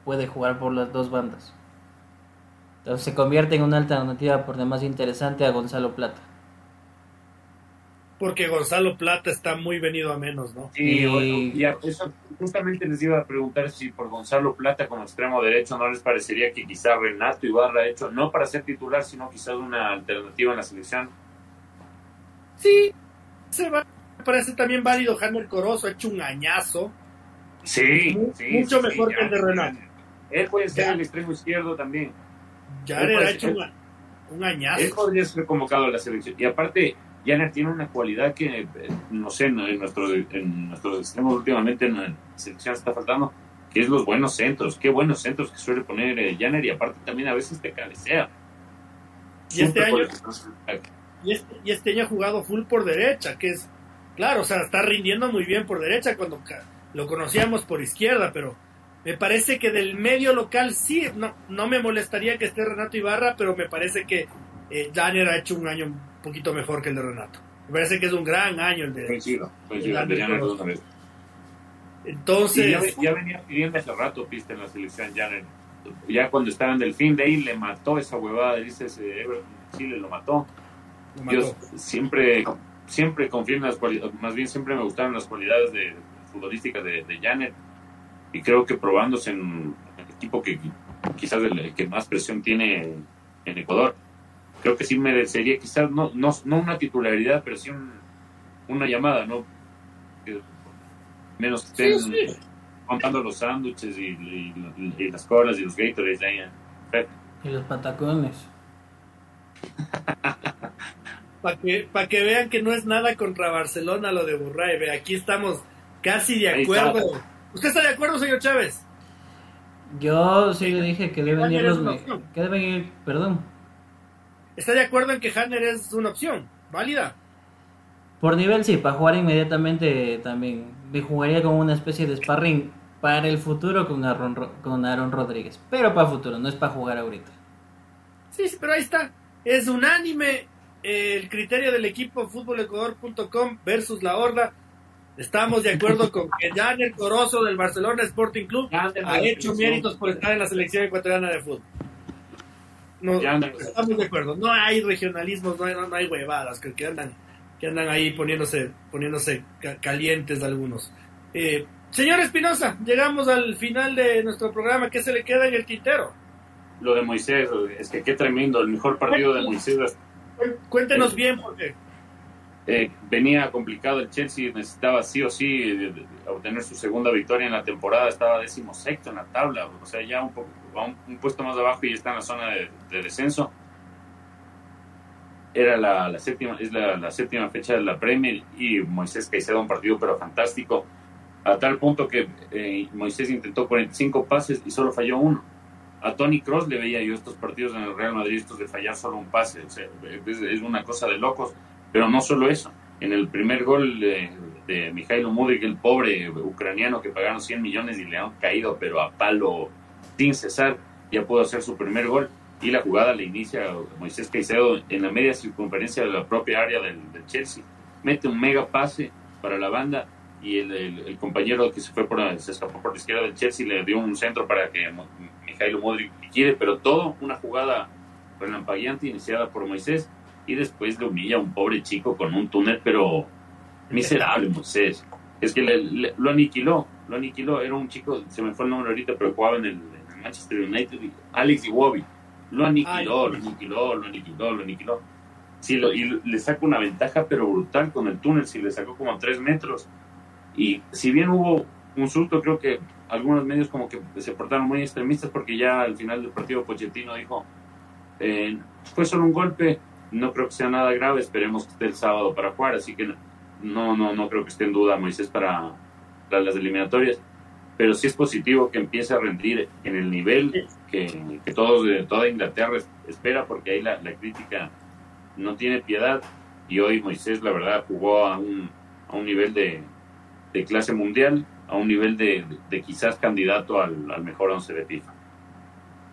puede jugar por las dos bandas. Entonces se convierte en una alternativa por demás interesante a Gonzalo Plata. Porque Gonzalo Plata está muy venido a menos, ¿no? Sí, y... eso justamente les iba a preguntar si por Gonzalo Plata como extremo derecho no les parecería que quizá Renato Ibarra ha hecho, no para ser titular, sino quizás una alternativa en la selección. Sí, se va, me parece también válido. Jaime Corozo ha hecho un añazo. Sí, mucho mejor que el de Renato. Él puede ser el extremo izquierdo también. Janer ha hecho un, añazo. Él podría ser convocado a la selección. Y aparte, Janer tiene una cualidad que, eh, no sé, en, nuestro, en nuestros extremos últimamente en la selección está faltando, que es los buenos centros. Qué buenos centros que suele poner eh, y aparte también a veces te cabecea. Y este, año, y, este, y este año ha jugado full por derecha, que es, claro, o sea, está rindiendo muy bien por derecha cuando lo conocíamos por izquierda, pero me parece que del medio local sí, no, no me molestaría que esté Renato Ibarra, pero me parece que eh, ha hecho un año un poquito mejor que el de Renato. Me parece que es un gran año el de, coincido, coincido, Entonces. ya, venía pidiendo hace rato pista en la selección Janer. Ya cuando estaba en fin de ahí le mató esa huevada, dice ese Everton Chile, lo mató. Yo siempre, siempre confío en las cualidades, más bien siempre me gustaron las cualidades de, futbolísticas de, de Janet y creo que probándose en el equipo que quizás el que más presión tiene en Ecuador, creo que sí merecería quizás no, no, no una titularidad, pero sí una llamada, ¿no? menos que estén contando los sándwiches y, las colas y los Gatorades ahí. Y los patacones. Para que, para que vean que no es nada contra Barcelona lo de Burray, aquí estamos casi de acuerdo. ¿Usted está de acuerdo, señor Chávez? Yo sí le dije que deben ir los... Que deben ir, perdón. ¿Está de acuerdo en que Hanner es una opción válida? Por nivel sí, para jugar inmediatamente también. Me jugaría como una especie de sparring para el futuro con Aaron, con Aaron Rodríguez. Pero para futuro, no es para jugar ahorita. Sí, sí, pero ahí está. Es unánime el criterio del equipo futbolecuador.com versus la Horda. Estamos de acuerdo con que Janer Corozo del Barcelona Sporting Club ha hecho méritos por estar en la selección ecuatoriana de fútbol. No, estamos de acuerdo. No hay regionalismos, no hay, no hay huevadas que, andan que andan ahí poniéndose poniéndose calientes algunos. Eh, señor Espinosa, llegamos al final de nuestro programa. ¿Qué se le queda en el tintero? Lo de Moisés, es que qué tremendo, el mejor partido de Moisés. Cuéntenos bien, porque eh, venía complicado el Chelsea, necesitaba sí o sí obtener su segunda victoria en la temporada, estaba décimo sexto en la tabla, o sea, ya un, poco, un, puesto más abajo y está en la zona de, descenso. Era la, séptima, es la, séptima fecha de la Premier y Moisés Caicedo un partido pero fantástico, a tal punto que eh, Moisés intentó 45 pases y solo falló uno. A Tony Cross le veía yo estos partidos en el Real Madrid, estos de fallar solo un pase, o sea, es una cosa de locos pero no solo eso, en el primer gol de, Mikhailo Mudrik, el pobre ucraniano que pagaron 100 millones y le han caído, pero a palo sin cesar, ya pudo hacer su primer gol. Y la jugada la inicia Moisés Caicedo en la media circunferencia de la propia área del, Chelsea. Mete un mega pase para la banda y el, compañero que se fue por se escapó por la izquierda del Chelsea le dio un centro para que Mikhailo Mudrik quiere, pero todo una jugada relampagueante iniciada por Moisés y después le humilla a un pobre chico con un túnel, pero miserable, Moisés. Es que lo aniquiló, lo aniquiló. Era un chico, se me fue el nombre ahorita, pero jugaba en el, Manchester United, Alex Iwobi. Lo aniquiló, lo aniquiló, lo aniquiló, lo aniquiló. Sí, lo, y le saca una ventaja, pero brutal con el túnel, si le sacó como tres metros. Y si bien hubo un susto, creo que algunos medios como que se portaron muy extremistas porque ya al final del partido Pochettino dijo, eh, fue solo un golpe, no creo que sea nada grave, esperemos que esté el sábado para jugar, así que no, no, no creo que esté en duda Moisés para, las eliminatorias, pero sí es positivo que empiece a rendir en el nivel que, que todos de toda Inglaterra espera, porque ahí la, crítica no tiene piedad y hoy Moisés la verdad jugó a un, a un nivel de, de clase mundial, a un nivel de, de, quizás candidato al, al mejor once de FIFA.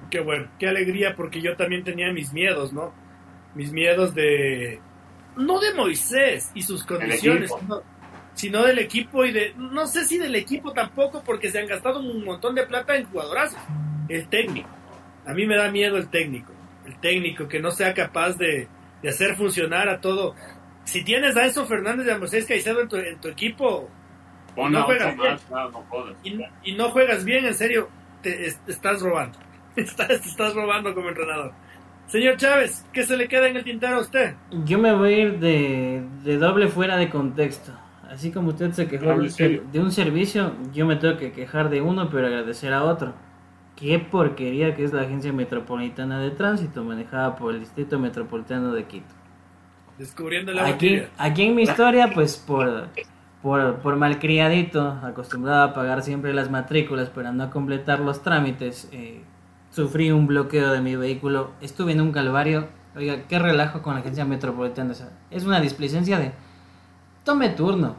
Qué bueno, qué alegría porque yo también tenía mis miedos, ¿no? mis miedos de, no de Moisés y sus condiciones, sino, del equipo y de, no sé si del equipo tampoco, porque se han gastado un montón de plata en jugadorazos. El técnico, a mí me da miedo el técnico, el técnico que no sea capaz de, hacer funcionar a todo. Si tienes a Enzo Fernández y a Moisés Caicedo en tu, en tu equipo, y no, juegas bien, y, no juegas bien, en serio, te, estás robando. Estás, estás robando como entrenador. Señor Chávez, ¿qué se le queda en el tintero a usted? Yo me voy a ir de, doble fuera de contexto. Así como usted se quejó de, un servicio, yo me tengo que quejar de uno, pero agradecer a otro. Qué porquería que es la Agencia Metropolitana de Tránsito, manejada por el Distrito Metropolitano de Quito. Descubriendo la aquí, aquí en mi historia, pues por, por, por malcriadito, acostumbrado a pagar siempre las matrículas para no completar los trámites, eh, sufrí un bloqueo de mi vehículo, estuve en un calvario. Oiga, qué relajo con la agencia metropolitana. es una displicencia de tome turno.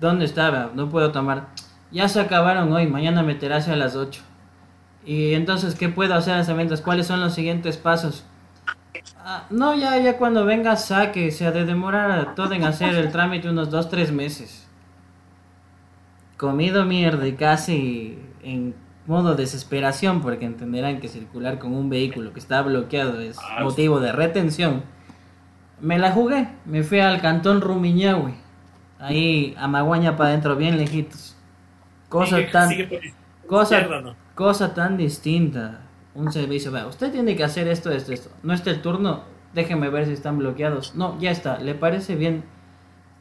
¿Dónde estaba? No puedo tomar. Ya se acabaron hoy, mañana meterás a las 8. Y entonces, ¿qué puedo hacer las ventas? ¿Cuáles son los siguientes pasos? Ah, no, ya, ya cuando venga saque, se ha de demorar todo en hacer el trámite unos 2-3 meses. Comido mierda y casi en modo desesperación, porque entenderán que circular con un vehículo que está bloqueado es ah, motivo de retención. Me la jugué, me fui al cantón Rumiñahui, ahí a Maguaña para adentro, bien lejitos. Cosa tan, cosa, cosa tan distinta. Un servicio, vea, usted tiene que hacer esto, esto, esto. No está el turno, déjeme ver si están bloqueados. No, ya está. ¿Le parece bien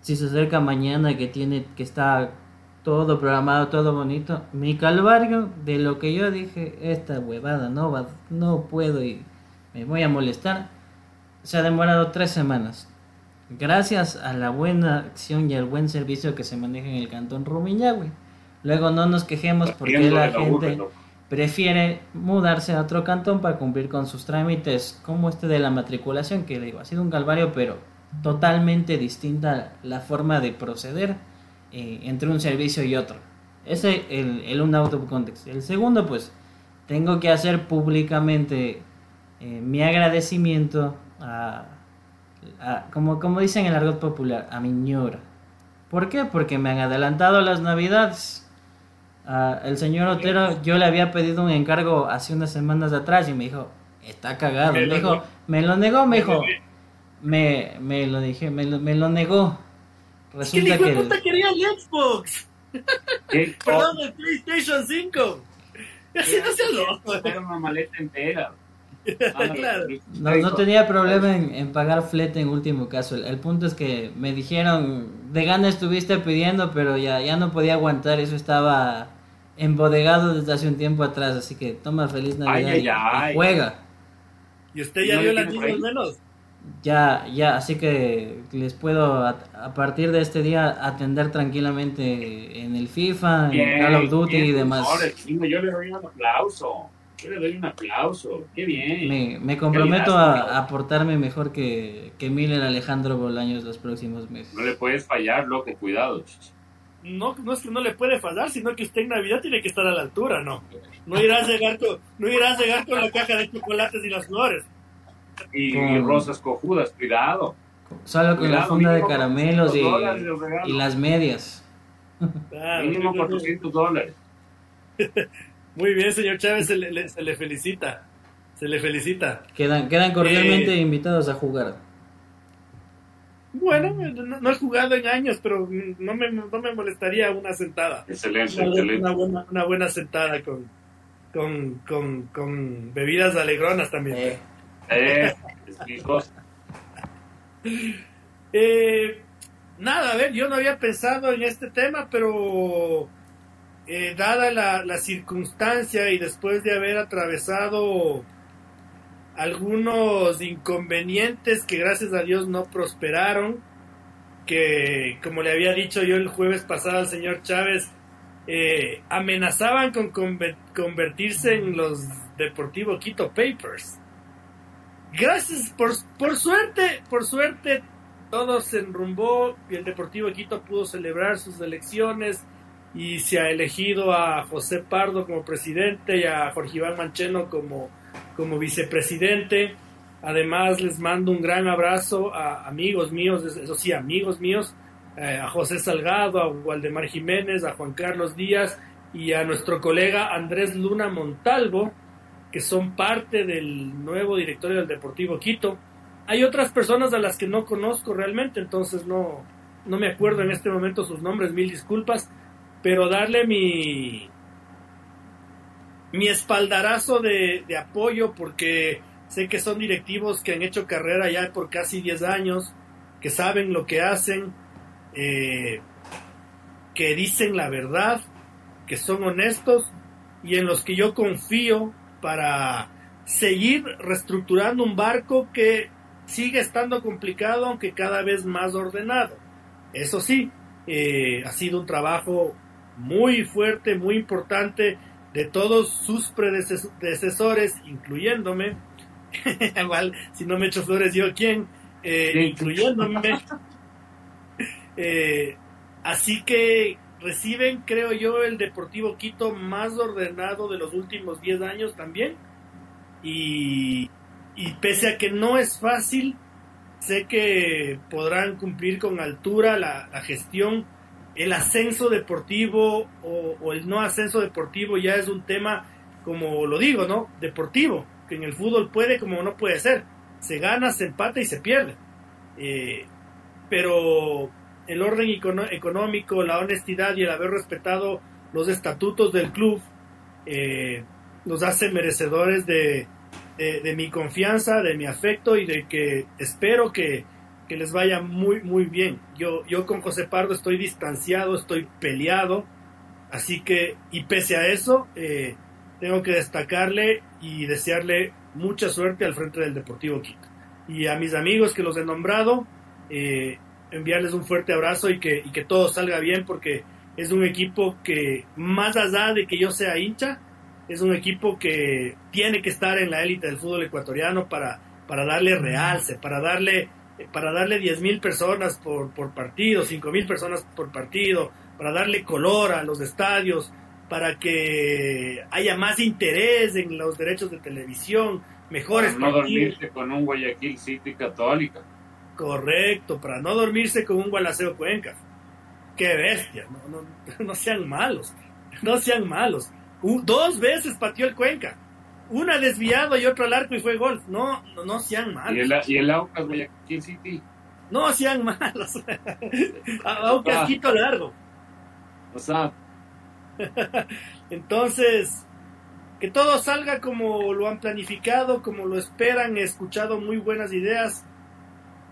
si se acerca mañana que tiene que está todo programado, todo bonito. Mi calvario de lo que yo dije, esta huevada no va, no puedo y me voy a molestar. Se ha demorado tres semanas. Gracias a la buena acción y al buen servicio que se maneja en el cantón Rumiñahui. Luego no nos quejemos porque la gente prefiere mudarse a otro cantón para cumplir con sus trámites, como este de la matriculación, que digo, ha sido un calvario, pero totalmente distinta la forma de proceder eh, entre un servicio y otro. Ese es el, un out of context. El segundo, pues, tengo que hacer públicamente eh, mi agradecimiento a, como, como dicen en el argot popular, a mi ñora. ¿Por qué? Porque me han adelantado las navidades. el señor Otero, yo le había pedido un encargo hace unas semanas atrás y me dijo, está cagado. Me, dijo, me lo negó, me dijo, me, me lo dije, me lo, me lo negó. Resulta que. puta quería el Xbox? Perdón, el PlayStation 5. Así no se loco. Era una maleta entera. No, no, tenía problema en, pagar flete en último caso. El, punto es que me dijeron, de gana estuviste pidiendo, pero ya, ya no podía aguantar, eso estaba embodegado desde hace un tiempo atrás, así que toma feliz Navidad y, juega. ¿Y usted ya vio las niñas menos? Ya, ya, así que les puedo a, partir de este día atender tranquilamente en el FIFA, en Call of Duty y demás. yo le doy un aplauso. Yo le doy un aplauso. Qué bien. Me, me comprometo a, aportarme mejor que, que Miller Alejandro Bolaños los próximos meses. No le puedes fallar, loco, cuidado. No, no es que no le puede fallar, sino que usted en Navidad tiene que estar a la altura, ¿no? No irás a llegar con, no irás a llegar con la caja de chocolates y las flores. Y, rosas cojudas, cuidado. Solo con la funda de caramelos y, y, las medias. mínimo 400 dólares. Muy bien, señor Chávez, se le, se le felicita. Se le felicita. Quedan, quedan cordialmente eh, invitados a jugar. Bueno, no, he jugado en años, pero no me, no me molestaría una sentada. Excelente, una, excelente. Una buena, una buena sentada con, con, con, con bebidas alegronas también. Eh. Eh, eh, nada, a ver, yo no había pensado en este tema, pero eh, dada la, circunstancia y después de haber atravesado algunos inconvenientes que gracias a Dios no prosperaron, que como le había dicho yo el jueves pasado al señor Chávez, eh, amenazaban con convertirse en los Deportivo Quito Papers. Gracias, por, por suerte, por suerte, todo se enrumbó y el Deportivo Quito pudo celebrar sus elecciones y se ha elegido a José Pardo como presidente y a Jorge Iván Mancheno como, como vicepresidente. Además, les mando un gran abrazo a amigos míos, eso sí, amigos míos, eh, a José Salgado, a Waldemar Jiménez, a Juan Carlos Díaz y a nuestro colega Andrés Luna Montalvo, que son parte del nuevo directorio del Deportivo Quito. Hay otras personas a las que no conozco realmente, entonces no, no me acuerdo en este momento sus nombres, mil disculpas pero darle mi, mi espaldarazo de, apoyo porque sé que son directivos que han hecho carrera ya por casi 10 años, que saben lo que hacen, eh, que dicen la verdad, que son honestos y en los que yo confío para seguir reestructurando un barco que sigue estando complicado aunque cada vez más ordenado. Eso sí, eh, ha sido un trabajo muy fuerte, muy importante de todos sus predecesores, incluyéndome. Igual, si no me echo flores, yo quién, eh, incluyéndome. Eh, así que reciben, creo yo, el Deportivo Quito más ordenado de los últimos 10 años también. Y, y pese a que no es fácil, sé que podrán cumplir con altura la, la gestión el ascenso deportivo o, el no ascenso deportivo ya es un tema, como lo digo, ¿no? Deportivo, que en el fútbol puede como no puede ser. Se gana, se empata y se pierde. Eh, pero el orden económico, la honestidad y el haber respetado los estatutos del club eh, nos hace merecedores de, de mi confianza, de mi afecto y de que espero que que les vaya muy, muy bien. Yo, yo con José Pardo estoy distanciado, estoy peleado, así que, y pese a eso, eh, tengo que destacarle y desearle mucha suerte al frente del Deportivo Quito. Y a mis amigos que los he nombrado, eh, enviarles un fuerte abrazo y que, y que todo salga bien porque es un equipo que, más allá de que yo sea hincha, es un equipo que tiene que estar en la élite del fútbol ecuatoriano para, para darle realce, para darle para darle 10.000 personas por, por partido, 5.000 personas por partido, para darle color a los estadios, para que haya más interés en los derechos de televisión, mejores para no dormirse con un Guayaquil City Católica. Correcto, para no dormirse con un Gualaceo Cuenca. Qué bestia, no, no, no sean malos, no sean malos. dos veces pateó el Cuenca una desviado y otro al arco y fue gol. No, no, no sean malos. ¿Y el, y el Aucas Guayaquil City? No sean malos. Aucas Quito largo. O sea. Entonces, que todo salga como lo han planificado, como lo esperan. He escuchado muy buenas ideas.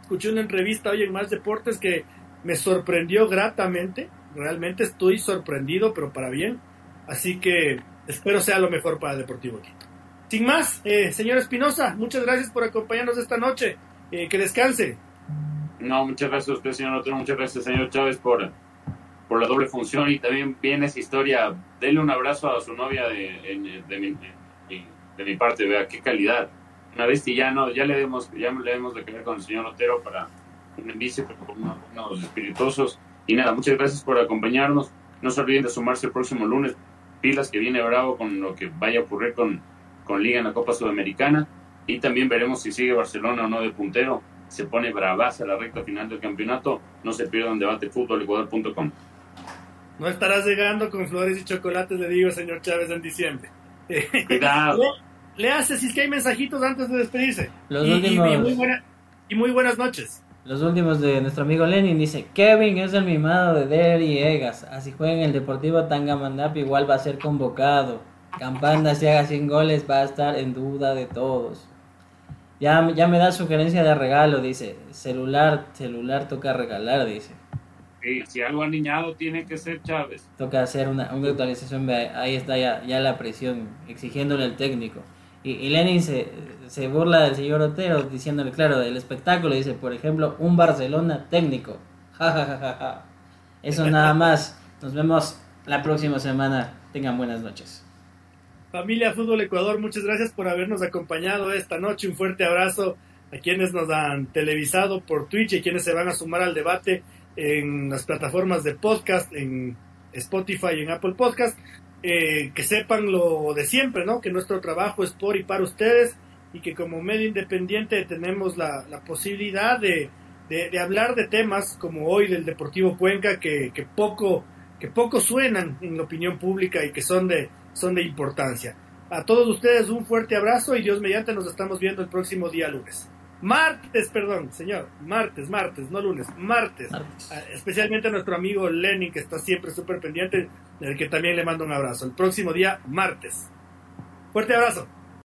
Escuché una entrevista hoy en Más Deportes que me sorprendió gratamente. Realmente estoy sorprendido, pero para bien. Así que espero sea lo mejor para Deportivo Quito. Sin más, eh, señor Espinosa, muchas gracias por acompañarnos esta noche. Eh, que descanse. No, muchas gracias a usted, señor Otero. Muchas gracias, señor Chávez, por, por la doble función y también viene esa historia. Denle un abrazo a su novia de, de, mi, de, mi, parte. Vea qué calidad. Una vez que ya, no, ya le demos, ya le demos de querer con el señor Otero para un envice, con unos espirituosos. Y nada, muchas gracias por acompañarnos. No se olviden de sumarse el próximo lunes. Pilas que viene bravo con lo que vaya a ocurrir con, con Liga en la Copa Sudamericana. Y también veremos si sigue Barcelona o no de puntero. Se pone bravaza la recta final del campeonato. No se pierdan debate ecuador.com. No estarás llegando con flores y chocolates, le digo, señor Chávez, en diciembre. Cuidado. le, hace si es que hay mensajitos antes de despedirse. Los últimos... y muy buenas noches. Los últimos de nuestro amigo Lenin dice, Kevin es el mimado de Derry Egas, así juega en el Deportivo Tangamandap, igual va a ser convocado. Campana si haga 100 goles va a estar en duda de todos. Ya, ya me da sugerencia de regalo, dice. Celular, celular toca regalar, dice. Sí, si algo aniñado tiene que ser Chávez. Toca hacer una, una actualización, ahí está ya, ya la presión, exigiéndole al técnico. Y, Lenin se, se, burla del señor Otero diciéndole, claro, del espectáculo. Dice, por ejemplo, un Barcelona técnico. Ja, ja, ja, ja, ja. Eso nada más. Nos vemos la próxima semana. Tengan buenas noches. Familia Fútbol Ecuador, muchas gracias por habernos acompañado esta noche. Un fuerte abrazo a quienes nos han televisado por Twitch y quienes se van a sumar al debate en las plataformas de podcast, en Spotify y en Apple Podcast. Eh, que sepan lo de siempre, ¿no? Que nuestro trabajo es por y para ustedes y que como medio independiente tenemos la, posibilidad de, hablar de temas como hoy del Deportivo Cuenca que, poco que poco suenan en la opinión pública y que son de, son de importancia. A todos ustedes un fuerte abrazo y Dios mediante nos estamos viendo el próximo día lunes. Martes, perdón, señor. Martes, martes, no lunes, martes. Ah, especialmente a nuestro amigo Lenny, que está siempre súper pendiente, del que también le mando un abrazo. El próximo día, martes. Fuerte abrazo.